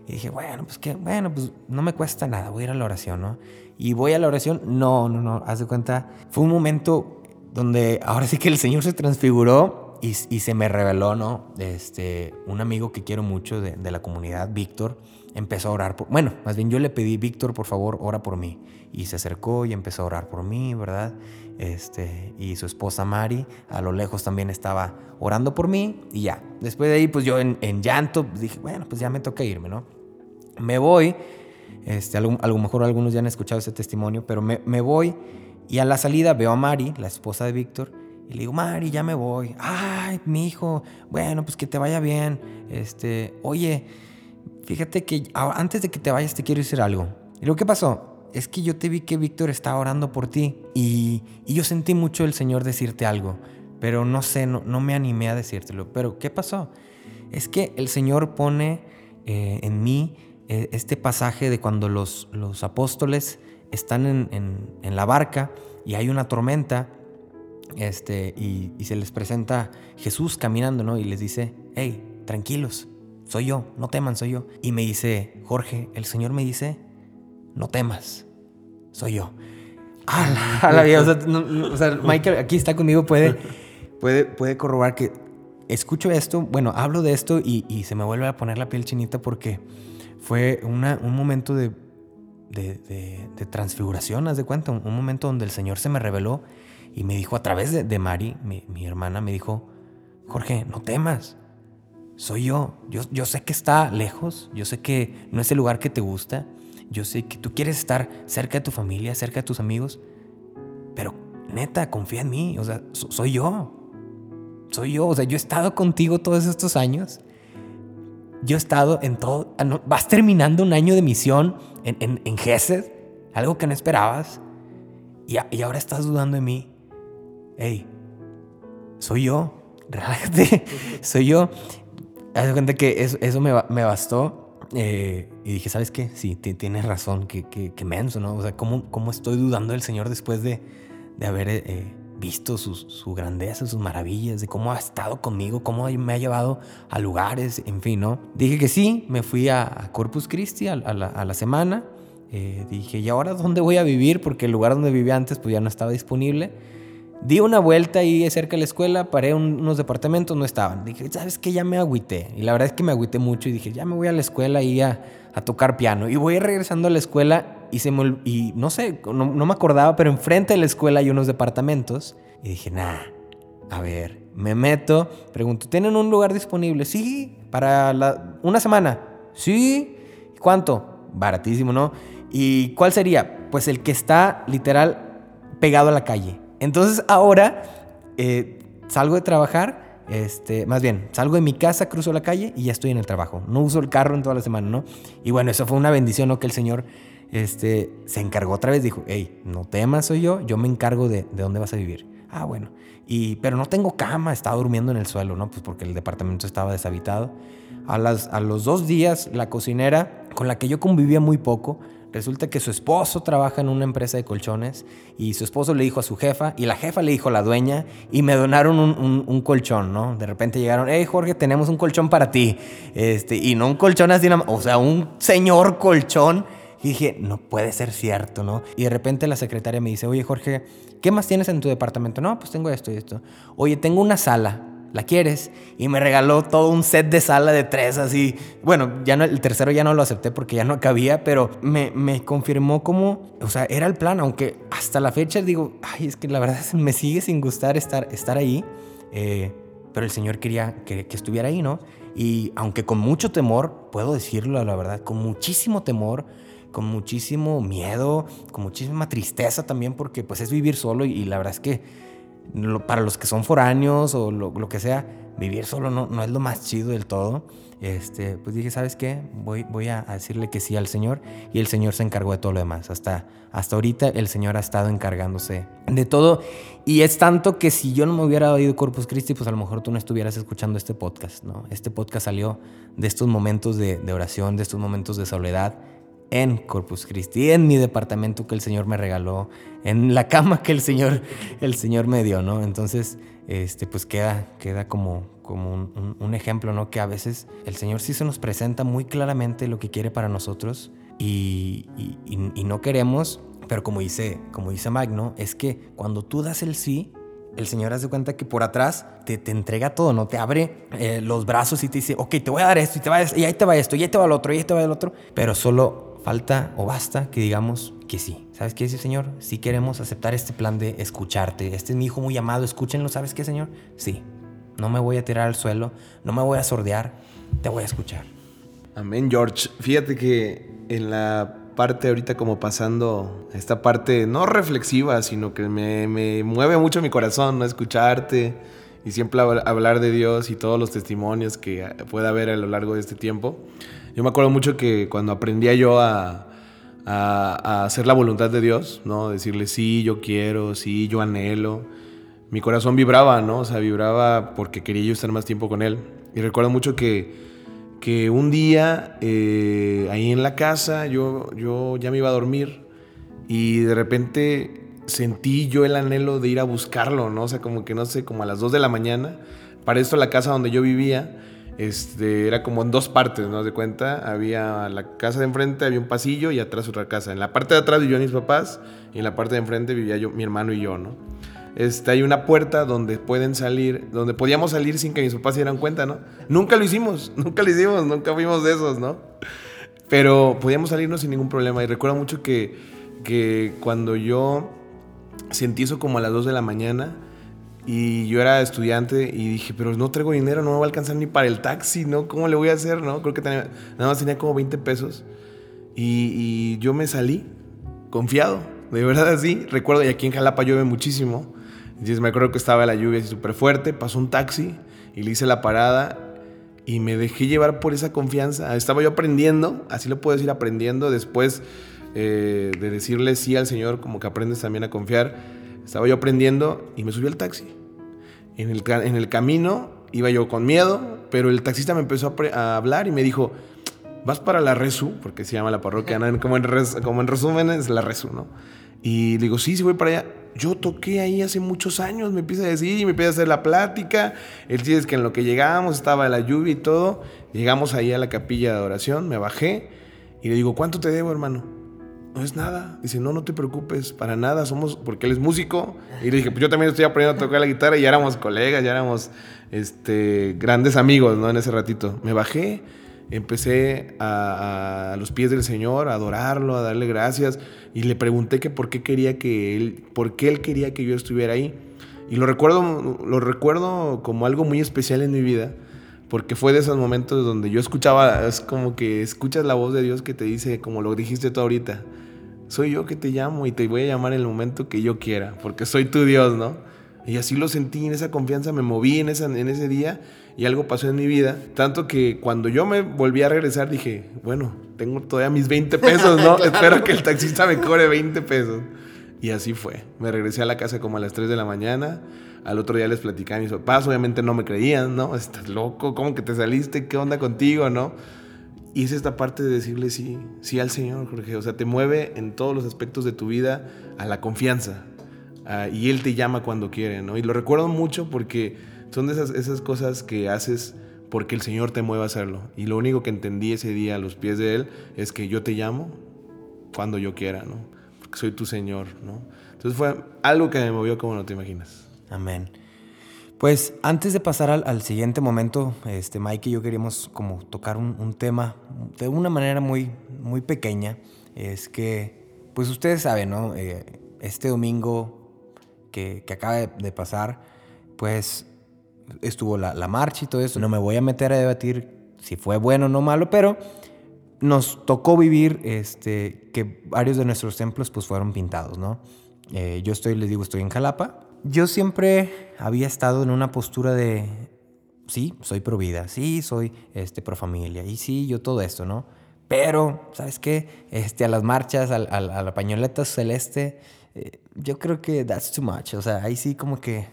Y dije, bueno, pues que, bueno, pues no me cuesta nada, voy a ir a la oración, ¿no? Y voy a la oración, no, no, no, haz de cuenta, fue un momento donde ahora sí que el Señor se transfiguró y, y se me reveló, ¿no? Este, un amigo que quiero mucho de, de la comunidad, Víctor, empezó a orar. Por, bueno, más bien yo le pedí, Víctor, por favor, ora por mí. Y se acercó y empezó a orar por mí, ¿verdad? Este, y su esposa Mari a lo lejos también estaba orando por mí y ya. Después de ahí, pues yo en, llanto dije, bueno, pues ya me toca irme, ¿no? Me voy, este, a, lo, mejor algunos ya han escuchado ese testimonio, pero me, me voy y a la salida veo a Mari, la esposa de Víctor, y le digo, Mari, ya me voy. Ay, mi hijo, bueno, pues que te vaya bien. Este, oye, fíjate que antes de que te vayas te quiero decir algo. Y lo que pasó es que yo te vi que Víctor estaba orando por ti y, yo sentí mucho el Señor decirte algo, pero no sé, no, me animé a decírtelo. Pero ¿qué pasó? Es que el Señor pone eh, en mí eh, este pasaje de cuando los, los apóstoles están en, la barca y hay una tormenta este, y, y, se les presenta Jesús caminando, ¿no? Y les dice, hey, tranquilos, soy yo, no teman, soy yo. Y me dice, Jorge, el Señor me dice, no temas, soy yo. A la, vida, o, sea, Michael aquí está conmigo, puede, puede, puede corroborar que escucho esto, bueno, hablo de esto y, se me vuelve a poner la piel chinita porque fue una, un momento de, de, de, transfiguración, haz de cuenta, un, momento donde el Señor se me reveló y me dijo a través de, Mari, mi, mi hermana, me dijo, Jorge, no temas, soy yo. yo. Yo sé que está lejos, yo sé que no es el lugar que te gusta, yo sé que tú quieres estar cerca de tu familia, cerca de tus amigos, pero neta, confía en mí, o sea, soy yo. Soy yo, o sea, yo he estado contigo todos estos años. Yo he estado en todo. Ah, vas terminando un año de misión en, en, en Gesed, algo que no esperabas, y, y ahora estás dudando de mí. Hey, soy yo, [laughs] relájate, soy yo. Haz cuenta que eso, eso me, me, bastó. Eh, y dije, ¿sabes qué? Sí, tienes razón, que, que, que, menso, ¿no? O sea, ¿cómo, ¿cómo, estoy dudando del Señor después de, de haber eh, visto su, su, grandeza, sus maravillas, de cómo ha estado conmigo, cómo me ha llevado a lugares, en fin, ¿no? Dije que sí, me fui a, Corpus Christi a, a, la, a la, semana. Eh, dije, ¿y ahora dónde voy a vivir? Porque el lugar donde vivía antes pues ya no estaba disponible. Di una vuelta ahí cerca de la escuela, paré unos departamentos, no estaban. Dije, ¿sabes qué? Ya me agüité. Y la verdad es que me agüité mucho y dije, ya me voy a la escuela y a, a tocar piano. Y voy regresando a la escuela y, se me, y no sé, no, no, me acordaba, pero enfrente de la escuela hay unos departamentos. Y dije, nah, a ver, me meto, pregunto, ¿tienen un lugar disponible? Sí, para la, una semana. Sí, ¿cuánto? Baratísimo, ¿no? ¿Y cuál sería? Pues el que está literal pegado a la calle. Entonces ahora eh, salgo de trabajar, este, más bien, salgo de mi casa, cruzo la calle y ya estoy en el trabajo. No uso el carro en toda la semana, ¿no? Y bueno, eso fue una bendición, ¿no? Que el Señor este, se encargó otra vez, dijo, hey, no temas, soy yo, yo me encargo de, de dónde vas a vivir. Ah, bueno. Y, pero no tengo cama, estaba durmiendo en el suelo, ¿no? Pues porque el departamento estaba deshabitado. A, las, a los dos días, la cocinera, con la que yo convivía muy poco, Resulta que su esposo trabaja en una empresa de colchones y su esposo le dijo a su jefa y la jefa le dijo a la dueña y me donaron un, colchón, ¿no? De repente llegaron, hey Jorge, tenemos un colchón para ti. Este, y no un colchón así, o sea, un señor colchón. Y dije, no puede ser cierto, ¿no? Y de repente la secretaria me dice, oye Jorge, ¿qué más tienes en tu departamento? No, pues tengo esto y esto. Oye, tengo una sala. ¿La quieres? Y me regaló todo un set de sala de tres, así. Bueno, ya no, el tercero ya no lo acepté porque ya no cabía, pero me, me confirmó como, o sea, era el plan, aunque hasta la fecha digo, ay, es que la verdad [laughs] me sigue sin gustar estar, estar ahí, eh, pero el Señor quería que, estuviera ahí, ¿no? Y aunque con mucho temor, puedo decirlo, la verdad, con muchísimo temor, con muchísimo miedo, con muchísima tristeza también, porque pues es vivir solo y, y la verdad es que para los que son foráneos o lo, que sea, vivir solo no, no es lo más chido del todo. Este, pues dije, ¿sabes qué? Voy, voy a decirle que sí al Señor y el Señor se encargó de todo lo demás. Hasta, hasta ahorita el Señor ha estado encargándose de todo y es tanto que si yo no me hubiera oído Corpus Christi, pues a lo mejor tú no estuvieras escuchando este podcast, ¿no? Este podcast salió de estos momentos de, de oración, de estos momentos de soledad en Corpus Christi, en mi departamento que el Señor me regaló, en la cama que el Señor, el Señor me dio, ¿no? Entonces, este, pues queda, queda como, como un, un, ejemplo, ¿no? Que a veces el Señor sí se nos presenta muy claramente lo que quiere para nosotros y, y, no queremos, pero como dice, como dice Magno, es que cuando tú das el sí, el Señor hace cuenta que por atrás te, te entrega todo, ¿no? Te abre eh, los brazos y te dice, ok, te voy a dar esto y, te va a, y ahí te va esto y ahí te va el otro y ahí te va el otro, pero solo falta o basta que digamos que sí. ¿Sabes qué dice Señor? Si queremos aceptar este plan de escucharte. Este es mi hijo muy amado, escúchenlo. ¿Sabes qué, Señor? Sí. No me voy a tirar al suelo, no me voy a sordear, te voy a escuchar. Amén, George. Fíjate que en la parte ahorita como pasando esta parte no reflexiva, sino que me, me mueve mucho mi corazón, ¿no? Escucharte y siempre hablar de Dios y todos los testimonios que pueda haber a lo largo de este tiempo. Yo me acuerdo mucho que cuando aprendía yo a, a, hacer la voluntad de Dios, ¿no? Decirle, sí, yo quiero, sí, yo anhelo. Mi corazón vibraba, ¿no? O sea, vibraba porque quería yo estar más tiempo con Él. Y recuerdo mucho que, que un día, eh, ahí en la casa, yo, yo ya me iba a dormir y de repente sentí yo el anhelo de ir a buscarlo, ¿no? O sea, como que no sé, como a las 2 de la mañana. Para esto la casa donde yo vivía este, era como en dos partes, ¿no? De cuenta, había la casa de enfrente, había un pasillo y atrás otra casa. En la parte de atrás vivían mis papás y en la parte de enfrente vivía yo, mi hermano y yo, ¿no? Este, hay una puerta donde pueden salir, donde podíamos salir sin que mis papás se dieran cuenta, ¿no? Nunca lo hicimos, [laughs] nunca lo hicimos, nunca fuimos de esos, ¿no? Pero podíamos salirnos sin ningún problema. Y recuerdo mucho que, que cuando yo sentí eso como a las 2 de la mañana, Y yo era estudiante y dije, pero no traigo dinero, no me va a alcanzar ni para el taxi, ¿no? ¿Cómo le voy a hacer, no? Creo que nada más tenía como 20 pesos. Y, y, yo me salí confiado, de verdad así. Recuerdo, y aquí en Jalapa llueve muchísimo. Entonces me acuerdo que estaba la lluvia así súper fuerte, pasó un taxi y le hice la parada y me dejé llevar por esa confianza. Estaba yo aprendiendo, así lo puedo decir, aprendiendo después eh, de decirle sí al Señor, como que aprendes también a confiar. Estaba yo aprendiendo y me subí al taxi. En el, en el camino iba yo con miedo, pero el taxista me empezó a, hablar y me dijo, vas para la Resu, porque se llama la parroquia, como, en como en resumen es la Resu, ¿no? Y digo, sí, sí voy para allá. Yo toqué ahí hace muchos años, me empieza a decir y me empieza a hacer la plática. Él dice que en lo que llegamos estaba la lluvia y todo. Llegamos ahí a la capilla de oración, me bajé y le digo, ¿cuánto te debo, hermano? No es nada. Dice, no, no te preocupes, para nada, somos, porque él es músico. Y le dije, pues yo también estoy aprendiendo a tocar la guitarra y ya éramos colegas, ya éramos este, grandes amigos, ¿no? En ese ratito. Me bajé, empecé a, a, los pies del Señor, a adorarlo, a darle gracias. Y le pregunté que por qué quería que él, por qué él quería que yo estuviera ahí. Y lo recuerdo, lo recuerdo como algo muy especial en mi vida porque fue de esos momentos donde yo escuchaba, es como que escuchas la voz de Dios que te dice, como lo dijiste tú ahorita, soy yo que te llamo y te voy a llamar en el momento que yo quiera, porque soy tu Dios, ¿no? Y así lo sentí, en esa confianza me moví en, esa, en ese día y algo pasó en mi vida. Tanto que cuando yo me volví a regresar dije, bueno, tengo todavía mis 20 pesos, ¿no? [laughs] [laughs] Espero que el taxista me cobre 20 pesos. Y así fue. Me regresé a la casa como a las 3 de la mañana. Al otro día les platicaba a mis papás. Obviamente no me creían, ¿no? Estás loco, ¿cómo que te saliste? ¿Qué onda contigo, no? Y es esta parte de decirle sí, sí al Señor, Jorge. O sea, te mueve en todos los aspectos de tu vida a la confianza. y Él te llama cuando quiere, ¿no? Y lo recuerdo mucho porque son de esas, esas cosas que haces porque el Señor te mueve a hacerlo. Y lo único que entendí ese día a los pies de Él es que yo te llamo cuando yo quiera, ¿no? Porque soy tu Señor, ¿no? Entonces fue algo que me movió como no te imaginas. Amén. Pues antes de pasar al, siguiente momento, este, Mike y yo queríamos como tocar un, tema de una manera muy, muy pequeña. Es que, pues ustedes saben, ¿no? Eh, este domingo que, acaba de, pasar, pues estuvo la, la, marcha y todo eso. No me voy a meter a debatir si fue bueno o no malo, pero nos tocó vivir este, que varios de nuestros templos pues fueron pintados, ¿no? Eh, yo estoy, les digo, estoy en Jalapa yo siempre había estado en una postura de, sí, soy pro vida, sí, soy este, pro familia, y sí, yo todo esto, ¿no? Pero, ¿sabes qué? Este, a las marchas, a, la pañoleta celeste, eh, yo creo que that's too much. O sea, ahí sí como que...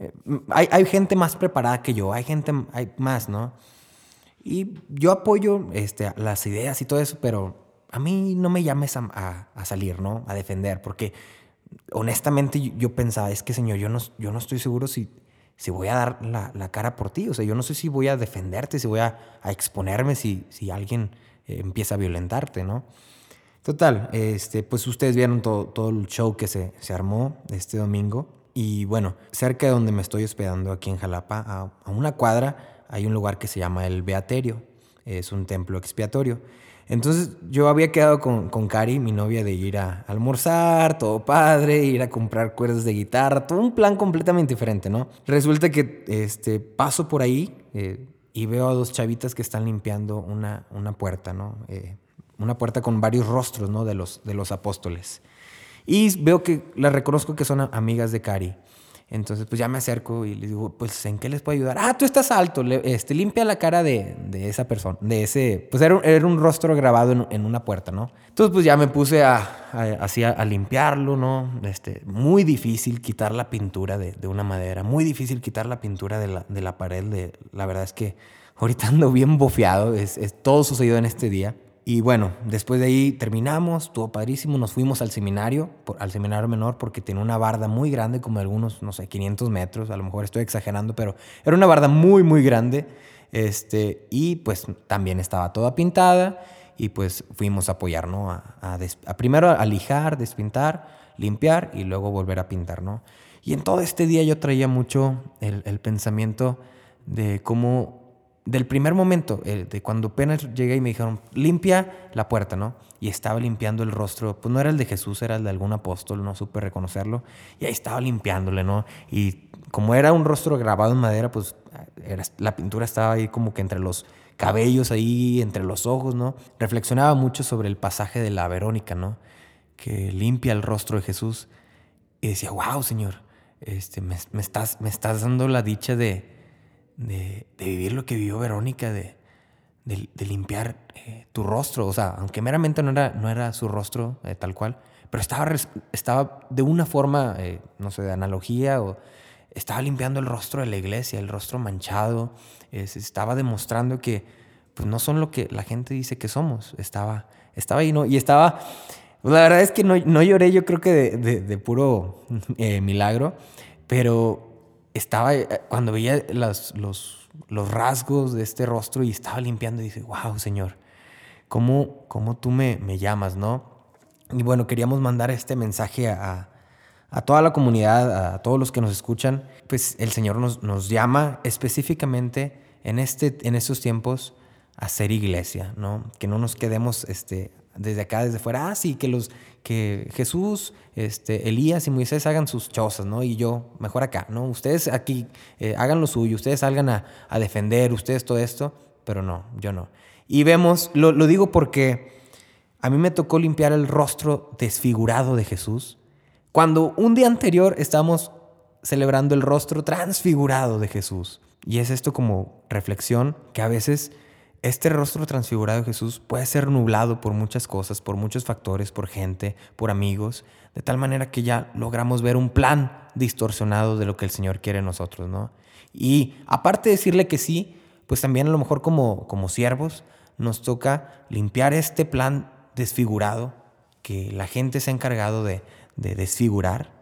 Eh, hay, hay, gente más preparada que yo, hay gente hay más, ¿no? Y yo apoyo este, las ideas y todo eso, pero a mí no me llames a, a salir, ¿no? A defender, porque honestamente yo pensaba, es que Señor, yo no, yo no estoy seguro si, si voy a dar la, cara por ti, o sea, yo no sé si voy a defenderte, si voy a, exponerme, si, si alguien eh, empieza a violentarte, ¿no? Total, este, pues ustedes vieron todo, todo el show que se, se, armó este domingo. Y bueno, cerca de donde me estoy hospedando aquí en Jalapa, a, a una cuadra, hay un lugar que se llama el Beaterio. Es un templo expiatorio. Entonces yo había quedado con, con Cari, mi novia, de ir a almorzar, todo padre, ir a comprar cuerdas de guitarra, todo un plan completamente diferente, ¿no? Resulta que este, paso por ahí eh, y veo a dos chavitas que están limpiando una, una puerta, ¿no? Eh, una puerta con varios rostros, ¿no? De los, de los apóstoles. Y veo que las reconozco que son amigas de Cari. Entonces, pues ya me acerco y le digo, pues, ¿en qué les puedo ayudar? Ah, tú estás alto, este, limpia la cara de, de esa persona, de ese, pues era, era un rostro grabado en, en, una puerta, ¿no? Entonces, pues ya me puse a, así a, limpiarlo, ¿no? Este, muy difícil quitar la pintura de, de, una madera, muy difícil quitar la pintura de la, de la pared, de, la verdad es que ahorita [laughs] ando bien bofeado, es, es, todo sucedió en este día. Y bueno, después de ahí terminamos, estuvo padrísimo, nos fuimos al seminario, al seminario menor, porque tenía una barda muy grande, como de algunos, no sé, 500 metros, a lo mejor estoy exagerando, pero era una barda muy, muy grande. Este, y pues también estaba toda pintada y pues fuimos a apoyar, ¿no? A, primero a lijar, despintar, limpiar y luego volver a pintar, ¿no? Y en todo este día yo traía mucho el, el pensamiento de cómo del primer momento, eh, de cuando apenas llegué y me dijeron, limpia la puerta, ¿no? Y estaba limpiando el rostro, pues no era el de Jesús, era el de algún apóstol, no supe reconocerlo, y ahí estaba limpiándole, ¿no? Y como era un rostro grabado en madera, pues la pintura estaba ahí como que entre los cabellos ahí, entre los ojos, ¿no? Reflexionaba mucho sobre el pasaje de la Verónica, ¿no? Que limpia el rostro de Jesús. Y decía, wow, Señor, este, me, estás, me estás dando la dicha de, de, vivir lo que vivió Verónica, de, de, limpiar eh, tu rostro. O sea, aunque meramente no era, no era su rostro eh, tal cual, pero estaba, estaba de una forma, eh, no sé, de analogía, o estaba limpiando el rostro de la iglesia, el rostro manchado. estaba demostrando que pues, no son lo que la gente dice que somos. Estaba, estaba ahí, ¿no? Y estaba. Pues, la verdad es que no, no lloré, yo creo que de, de puro [laughs] milagro, pero estaba, eh, cuando veía los, los, rasgos de este rostro y estaba limpiando, y dice, wow, Señor, ¿cómo, cómo tú me, me, llamas, no? Y bueno, queríamos mandar este mensaje a, a, toda la comunidad, a todos los que nos escuchan, pues el Señor nos, nos llama específicamente en, este, en estos tiempos a ser iglesia, ¿no? Que no nos quedemos este, desde acá, desde fuera, ah, sí, que, los, que Jesús, este, Elías y Moisés hagan sus chozas, ¿no? Y yo, mejor acá, ¿no? Ustedes aquí eh, hagan lo suyo, ustedes salgan a, defender, ustedes todo esto, pero no, yo no. Y vemos, lo, lo digo porque a mí me tocó limpiar el rostro desfigurado de Jesús, cuando un día anterior estábamos celebrando el rostro transfigurado de Jesús. Y es esto como reflexión que a veces este rostro transfigurado de Jesús puede ser nublado por muchas cosas, por muchos factores, por gente, por amigos, de tal manera que ya logramos ver un plan distorsionado de lo que el Señor quiere en nosotros, ¿no? Y aparte de decirle que sí, pues también a lo mejor como, como siervos nos toca limpiar este plan desfigurado que la gente se ha encargado de, de desfigurar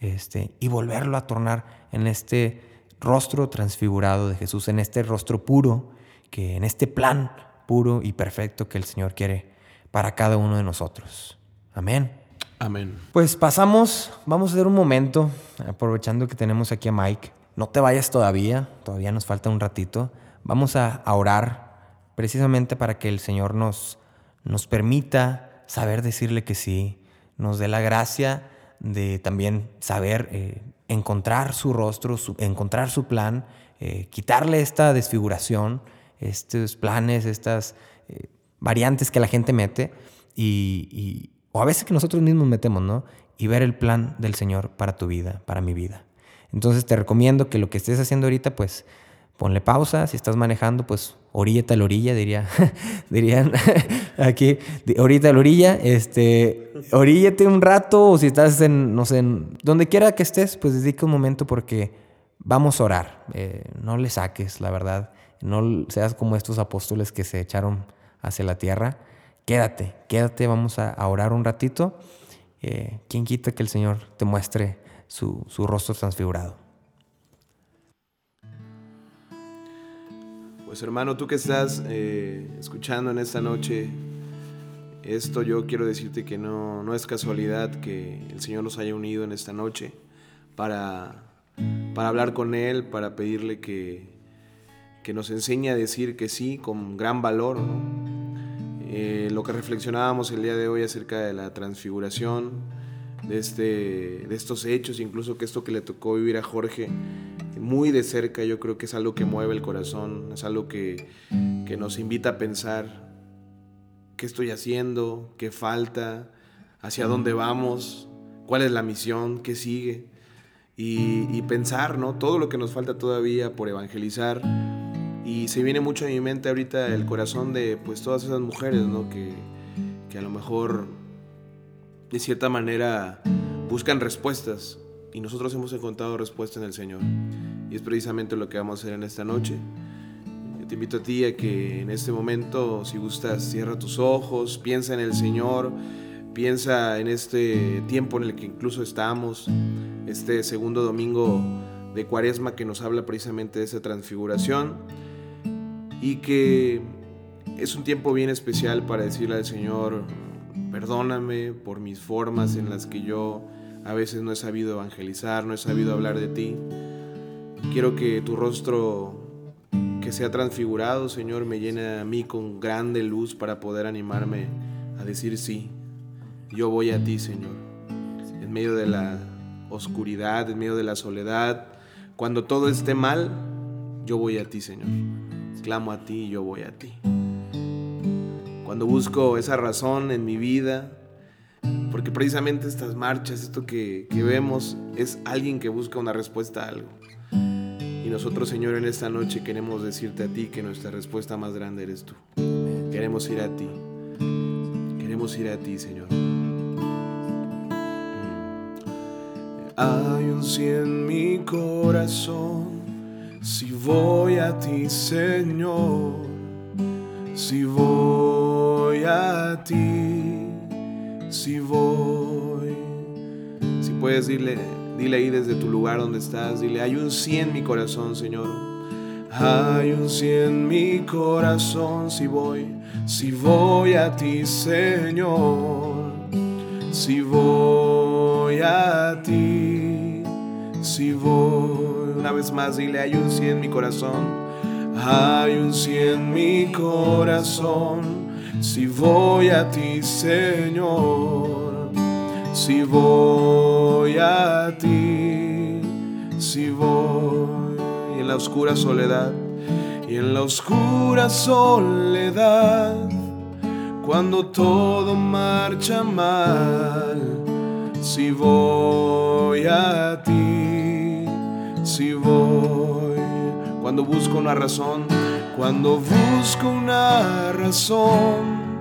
este, y volverlo a tornar en este rostro transfigurado de Jesús, en este rostro puro que en este plan puro y perfecto que el Señor quiere para cada uno de nosotros. Amén. Amén. Pues pasamos, vamos a hacer un momento, aprovechando que tenemos aquí a Mike. No te vayas todavía, todavía nos falta un ratito. Vamos a, orar precisamente para que el Señor nos, nos permita saber decirle que sí, nos dé la gracia de también saber eh, encontrar su rostro, encontrar su plan, eh, quitarle esta desfiguración estos planes, estas eh, variantes que la gente mete y, o a veces que nosotros mismos metemos, ¿no? Y ver el plan del Señor para tu vida, para mi vida. Entonces te recomiendo que lo que estés haciendo ahorita, pues ponle pausa. Si estás manejando, pues oríllate a la orilla, diría, [laughs] dirían [laughs] aquí, ahorita a la orilla, este, oríllate un rato, o si estás en, no sé, en donde quiera que estés, pues dedica un momento porque vamos a orar. Eh, no le saques, la verdad. No seas como estos apóstoles que se echaron hacia la tierra. Quédate, quédate, vamos a, orar un ratito. Eh, ¿Quién quita que el Señor te muestre su, rostro transfigurado? Pues hermano, tú que estás eh, escuchando en esta noche, esto yo quiero decirte que no, no es casualidad que el Señor nos haya unido en esta noche para, para hablar con Él, para pedirle que, que nos enseña a decir que sí con gran valor. Eh, lo que reflexionábamos el día de hoy acerca de la transfiguración, de, este, de estos hechos, incluso que esto que le tocó vivir a Jorge muy de cerca, yo creo que es algo que mueve el corazón, es algo que, que nos invita a pensar qué estoy haciendo, qué falta, hacia dónde vamos, cuál es la misión, qué sigue. Y, pensar, ¿no? Todo lo que nos falta todavía por evangelizar, y se viene mucho a mi mente ahorita el corazón de pues todas esas mujeres, ¿no? Que, que a lo mejor de cierta manera buscan respuestas y nosotros hemos encontrado respuesta en el Señor. Y es precisamente lo que vamos a hacer en esta noche. Te invito a ti a que en este momento, si gustas, cierra tus ojos, piensa en el Señor, piensa en este tiempo en el que incluso estamos, este segundo domingo de Cuaresma que nos habla precisamente de esa transfiguración y que es un tiempo bien especial para decirle al Señor, perdóname por mis formas en las que yo a veces no he sabido evangelizar, no he sabido hablar de ti. Quiero que tu rostro que se ha transfigurado, Señor, me llena a mí con grande luz para poder animarme a decir sí. Yo voy a ti, Señor. En medio de la oscuridad, en medio de la soledad, cuando todo esté mal, yo voy a ti, Señor. Clamo a ti y yo voy a ti. Cuando busco esa razón en mi vida, porque precisamente estas marchas, esto que, que vemos, es alguien que busca una respuesta a algo. Y nosotros, Señor, en esta noche queremos decirte a ti que nuestra respuesta más grande eres tú. Queremos ir a ti. Queremos ir a ti, Señor. Hay un sí en mi corazón, si voy a ti, Señor, si voy a ti, si voy. Si puedes dile, dile ahí desde tu lugar donde estás, dile, hay un sí en mi corazón, Señor. Hay un sí en mi corazón, si voy, si voy a ti, Señor, si voy a ti, si voy. Una vez más, dile, hay un sí en mi corazón. Hay un sí en mi corazón, si voy a ti, Señor, si voy a ti, si voy. En la oscura soledad, y en la oscura soledad, cuando todo marcha mal, si voy a ti, si voy cuando busco una razón, cuando busco una razón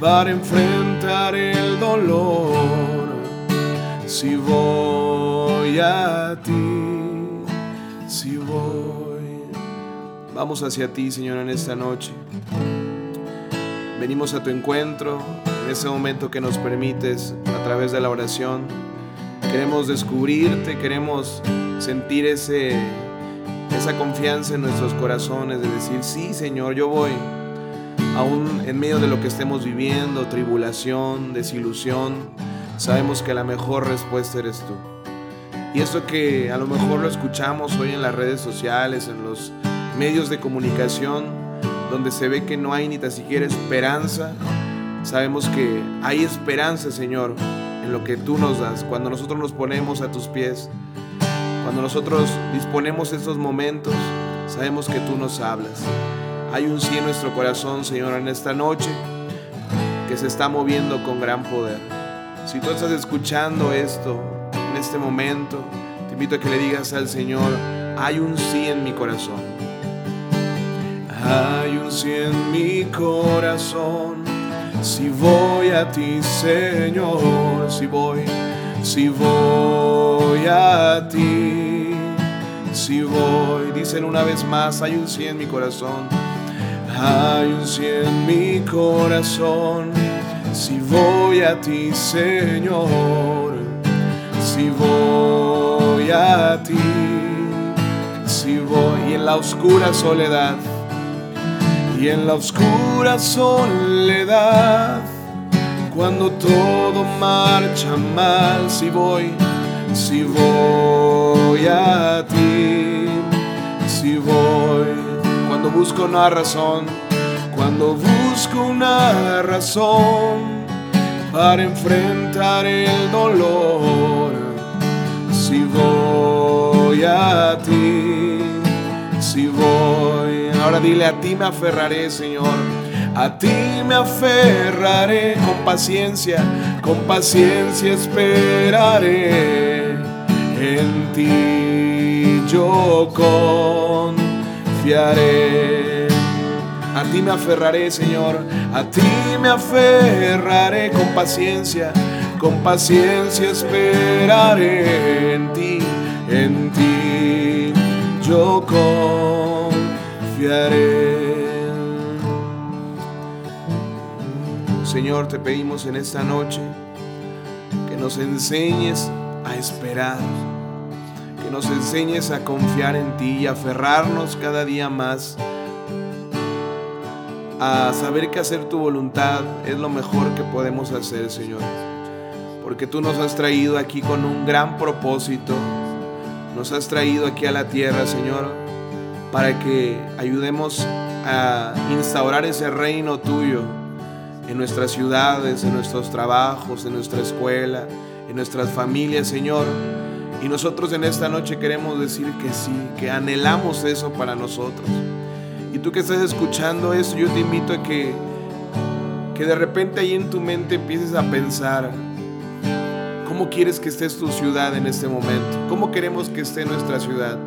para enfrentar el dolor, si voy a ti, si voy. Vamos hacia ti, Señor, en esta noche. Venimos a tu encuentro en ese momento que nos permites a través de la oración. Queremos descubrirte, queremos sentir ese esa confianza en nuestros corazones de decir, sí Señor, yo voy, aún en medio de lo que estemos viviendo, tribulación, desilusión, sabemos que la mejor respuesta eres tú. Y esto que a lo mejor lo escuchamos hoy en las redes sociales, en los medios de comunicación, donde se ve que no hay ni tan siquiera esperanza, sabemos que hay esperanza, Señor, en lo que tú nos das, cuando nosotros nos ponemos a tus pies cuando nosotros disponemos estos momentos, sabemos que tú nos hablas. Hay un sí en nuestro corazón, Señor, en esta noche que se está moviendo con gran poder. Si tú estás escuchando esto en este momento, te invito a que le digas al Señor, hay un sí en mi corazón. Hay un sí en mi corazón. Si voy a ti, Señor, si voy si voy a ti, si voy, dicen una vez más, hay un sí en mi corazón, hay un sí en mi corazón, si voy a ti, Señor, si voy a ti, si voy. En la oscura soledad, y en la oscura soledad, cuando todo marcha mal, si voy, si voy a ti, si voy, cuando busco una razón, cuando busco una razón para enfrentar el dolor, si voy a ti, si voy, ahora dile a ti me aferraré, Señor a ti me aferraré con paciencia, con paciencia esperaré. En ti yo confiaré. A ti me aferraré, Señor. A ti me aferraré con paciencia, con paciencia esperaré en ti, en ti yo confiaré. Señor, te pedimos en esta noche que nos enseñes a esperar, que nos enseñes a confiar en ti y aferrarnos cada día más a saber que hacer tu voluntad es lo mejor que podemos hacer, Señor. Porque tú nos has traído aquí con un gran propósito. Nos has traído aquí a la tierra, Señor, para que ayudemos a instaurar ese reino tuyo en nuestras ciudades, en nuestros trabajos, en nuestra escuela, en nuestras familias, Señor. Y nosotros en esta noche queremos decir que sí, que anhelamos eso para nosotros. Y tú que estás escuchando eso, yo te invito a que, que de repente ahí en tu mente empieces a pensar, ¿cómo quieres que esté tu ciudad en este momento? ¿Cómo queremos que esté nuestra ciudad?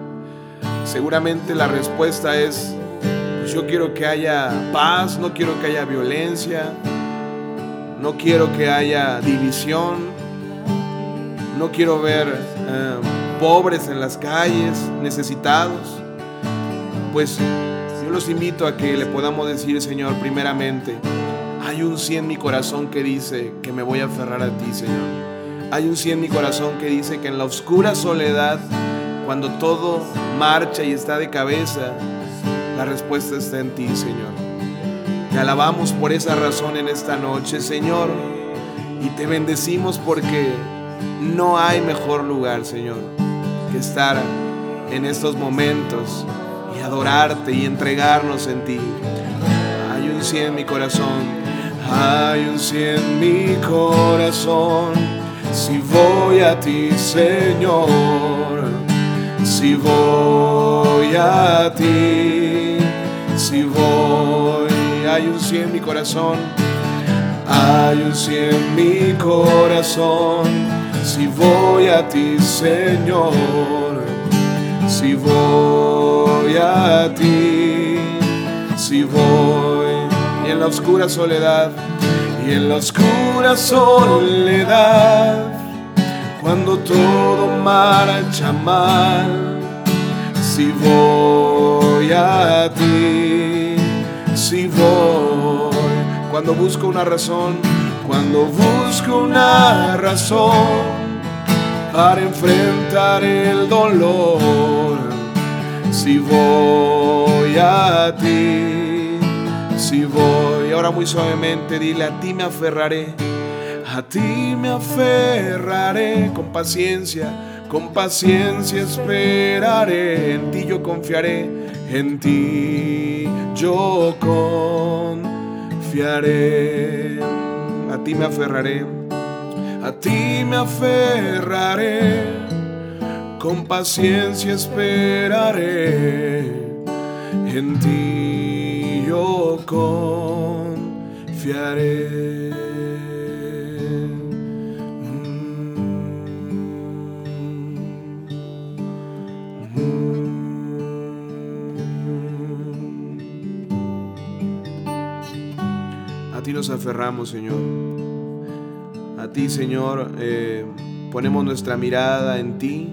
Seguramente la respuesta es, yo quiero que haya paz, no quiero que haya violencia, no quiero que haya división, no quiero ver eh, pobres en las calles, necesitados. Pues yo los invito a que le podamos decir, Señor, primeramente, hay un sí en mi corazón que dice que me voy a aferrar a ti, Señor. Hay un sí en mi corazón que dice que en la oscura soledad, cuando todo marcha y está de cabeza, la respuesta está en ti, Señor. Te alabamos por esa razón en esta noche, Señor, y te bendecimos porque no hay mejor lugar, Señor, que estar en estos momentos y adorarte y entregarnos en ti. Hay un sí en mi corazón, hay un sí en mi corazón. Si voy a ti, Señor, si voy a ti, si voy, hay un sí en mi corazón, hay un sí en mi corazón. Si voy a ti, Señor, si voy a ti, si voy. Y en la oscura soledad, y en la oscura soledad, cuando todo marcha mal, si voy a ti, si voy, cuando busco una razón, cuando busco una razón para enfrentar el dolor. Si voy a ti, si voy, ahora muy suavemente dile, a ti me aferraré, a ti me aferraré. Con paciencia, con paciencia esperaré, en ti yo confiaré, en ti yo confiaré, a ti me aferraré. A ti me aferraré, con paciencia esperaré, en ti yo confiaré. Nos aferramos, Señor a ti, Señor, eh, ponemos nuestra mirada en ti.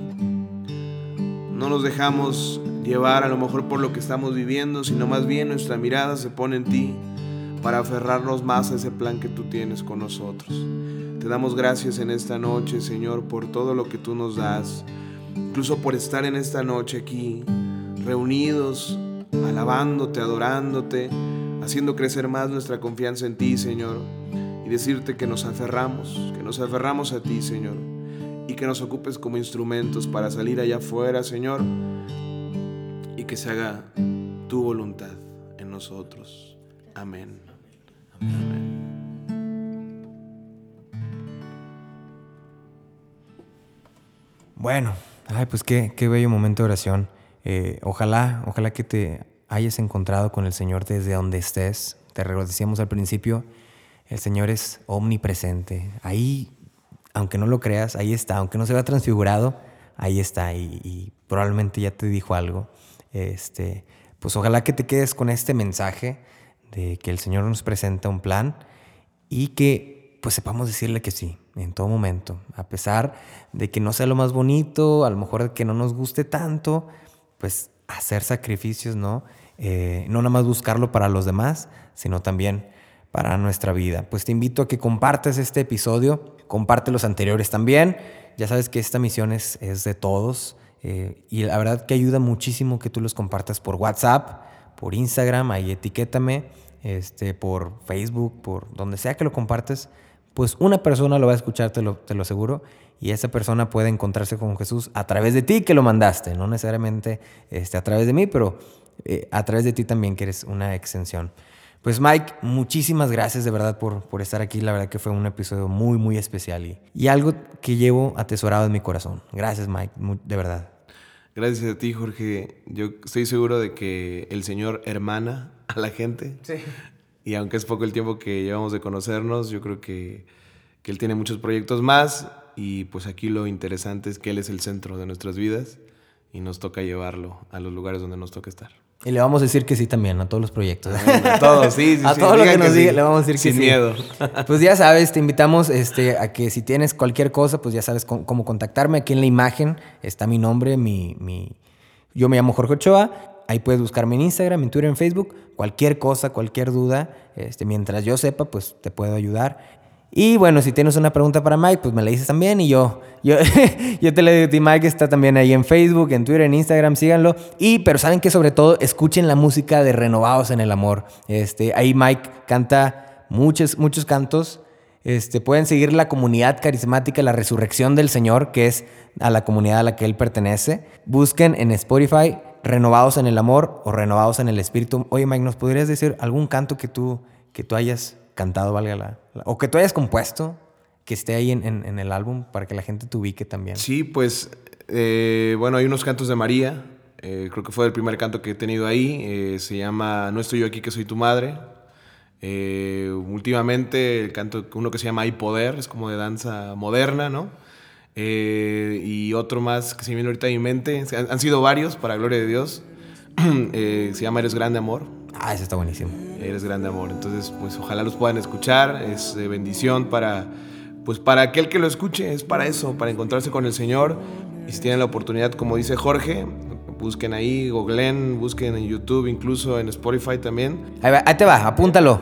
No nos dejamos llevar a lo mejor por lo que estamos viviendo, sino más bien nuestra mirada se pone en ti para aferrarnos más a ese plan que tú tienes con nosotros. Te damos gracias en esta noche, Señor, por todo lo que tú nos das, incluso por estar en esta noche aquí, reunidos, alabándote, adorándote, haciendo crecer más nuestra confianza en ti, Señor y decirte que nos aferramos, que nos aferramos a ti, Señor, y que nos ocupes como instrumentos para salir allá afuera, Señor, y que se haga tu voluntad en nosotros. Amén. Amén. Bueno, ay, pues qué, qué bello momento de oración. Eh, ojalá, ojalá que te hayas encontrado con el Señor desde donde estés. Te decíamos al principio, el Señor es omnipresente. Ahí, aunque no lo creas, ahí está. Aunque no se vea transfigurado, ahí está. Y, probablemente ya te dijo algo. Este, pues ojalá que te quedes con este mensaje de que el Señor nos presenta un plan y que pues sepamos decirle que sí en todo momento. A pesar de que no sea lo más bonito, a lo mejor que no nos guste tanto, pues hacer sacrificios, ¿no? Eh, no nada más buscarlo para los demás, sino también para nuestra vida. Pues te invito a que compartas este episodio, comparte los anteriores también. Ya sabes que esta misión es, de todos eh, y la verdad que ayuda muchísimo que tú los compartas por WhatsApp, por Instagram, ahí etiquétame, este, por Facebook, por donde sea que lo compartas, pues una persona lo va a escuchar, te lo, te lo aseguro, y esa persona puede encontrarse con Jesús a través de ti que lo mandaste, no necesariamente este, a través de mí, pero eh, a través de ti también que eres una extensión. Pues Mike, muchísimas gracias de verdad por, por estar aquí. La verdad que fue un episodio muy, muy especial y, y algo que llevo atesorado en mi corazón. Gracias Mike, de verdad. Gracias a ti, Jorge. Yo estoy seguro de que el Señor hermana a la gente. Sí. Y aunque es poco el tiempo que llevamos de conocernos, yo creo que, que Él tiene muchos proyectos más y pues aquí lo interesante es que Él es el centro de nuestras vidas y nos toca llevarlo a los lugares donde nos toca estar. Y le vamos a decir que sí también a todos los proyectos. a todos, sí, sí. [laughs] a todos los que, nos diga, le vamos a decir que sí. Sin miedo. [laughs] Pues ya sabes, te invitamos este, a que si tienes cualquier cosa, pues ya sabes cómo, contactarme. Aquí en la imagen está mi nombre, mi, mi... Yo me llamo Jorge Ochoa. Ahí puedes buscarme en Instagram, en Twitter, en Facebook. Cualquier cosa, cualquier duda, este, mientras yo sepa, pues te puedo ayudar. Y bueno, si tienes una pregunta para Mike, pues me la dices también y yo, yo, [laughs] yo te la digo a ti, Mike está también ahí en Facebook, en Twitter, en Instagram, síganlo. Y, pero saben que sobre todo escuchen la música de Renovados en el Amor. Este, ahí Mike canta muchos, muchos cantos. Este, pueden seguir la comunidad carismática La Resurrección del Señor, que es a la comunidad a la que él pertenece. Busquen en Spotify Renovados en el Amor o Renovados en el Espíritu. Oye, Mike, ¿nos podrías decir algún canto que tú, que tú hayas cantado, valga la, O que tú hayas compuesto, que esté ahí en, en, el álbum para que la gente te ubique también. Sí, pues, eh, bueno, hay unos cantos de María. Eh, creo que fue el primer canto que he tenido ahí. Eh, se llama No estoy yo aquí, que soy tu madre. últimamente el canto, uno que se llama Hay Poder, es como de danza moderna, ¿no? y otro más que se viene ahorita a mi mente. Han, han sido varios, para gloria de Dios. [clears throat] se llama Eres Grande Amor. Ah, eso está buenísimo. Eres grande amor. Entonces, pues ojalá los puedan escuchar. Es de bendición para, pues para aquel que lo escuche. Es para eso, para encontrarse con el Señor. Y si tienen la oportunidad, como dice Jorge, busquen ahí, googleen, busquen en YouTube, incluso en Spotify también. Ahí, ahí te va, apúntalo.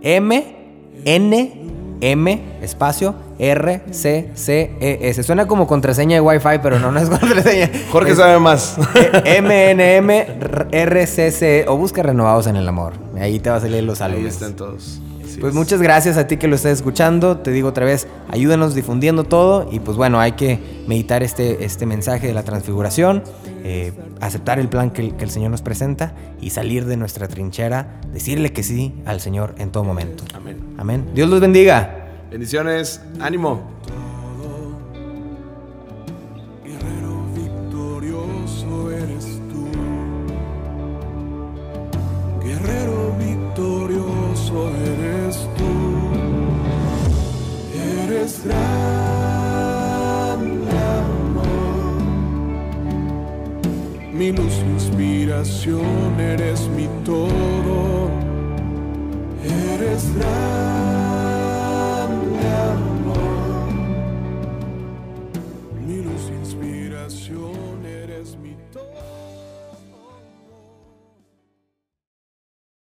M, N, M, espacio, R, C, C, E, S. Suena como contraseña de Wi-Fi, pero no, no es [laughs] contraseña. Jorge sabe más. M, N, M, [laughs] R, C, C, E. O busca Renovados en el Amor. Ahí te va a salir los álbumes. Ahí están todos. pues muchas gracias a ti que lo estás escuchando. Te digo otra vez, ayúdanos difundiendo todo. Y pues bueno, hay que meditar este, este mensaje de la transfiguración, eh, aceptar el plan que, que el Señor nos presenta y salir de nuestra trinchera, decirle que sí al Señor en todo momento. Amén. Amén. Dios los bendiga. Bendiciones, ánimo. Guerrero victorioso eres tú. Guerrero victorioso eres tú. Eres grande amor. Mi luz, inspiración, eres mi todo. Eres grande.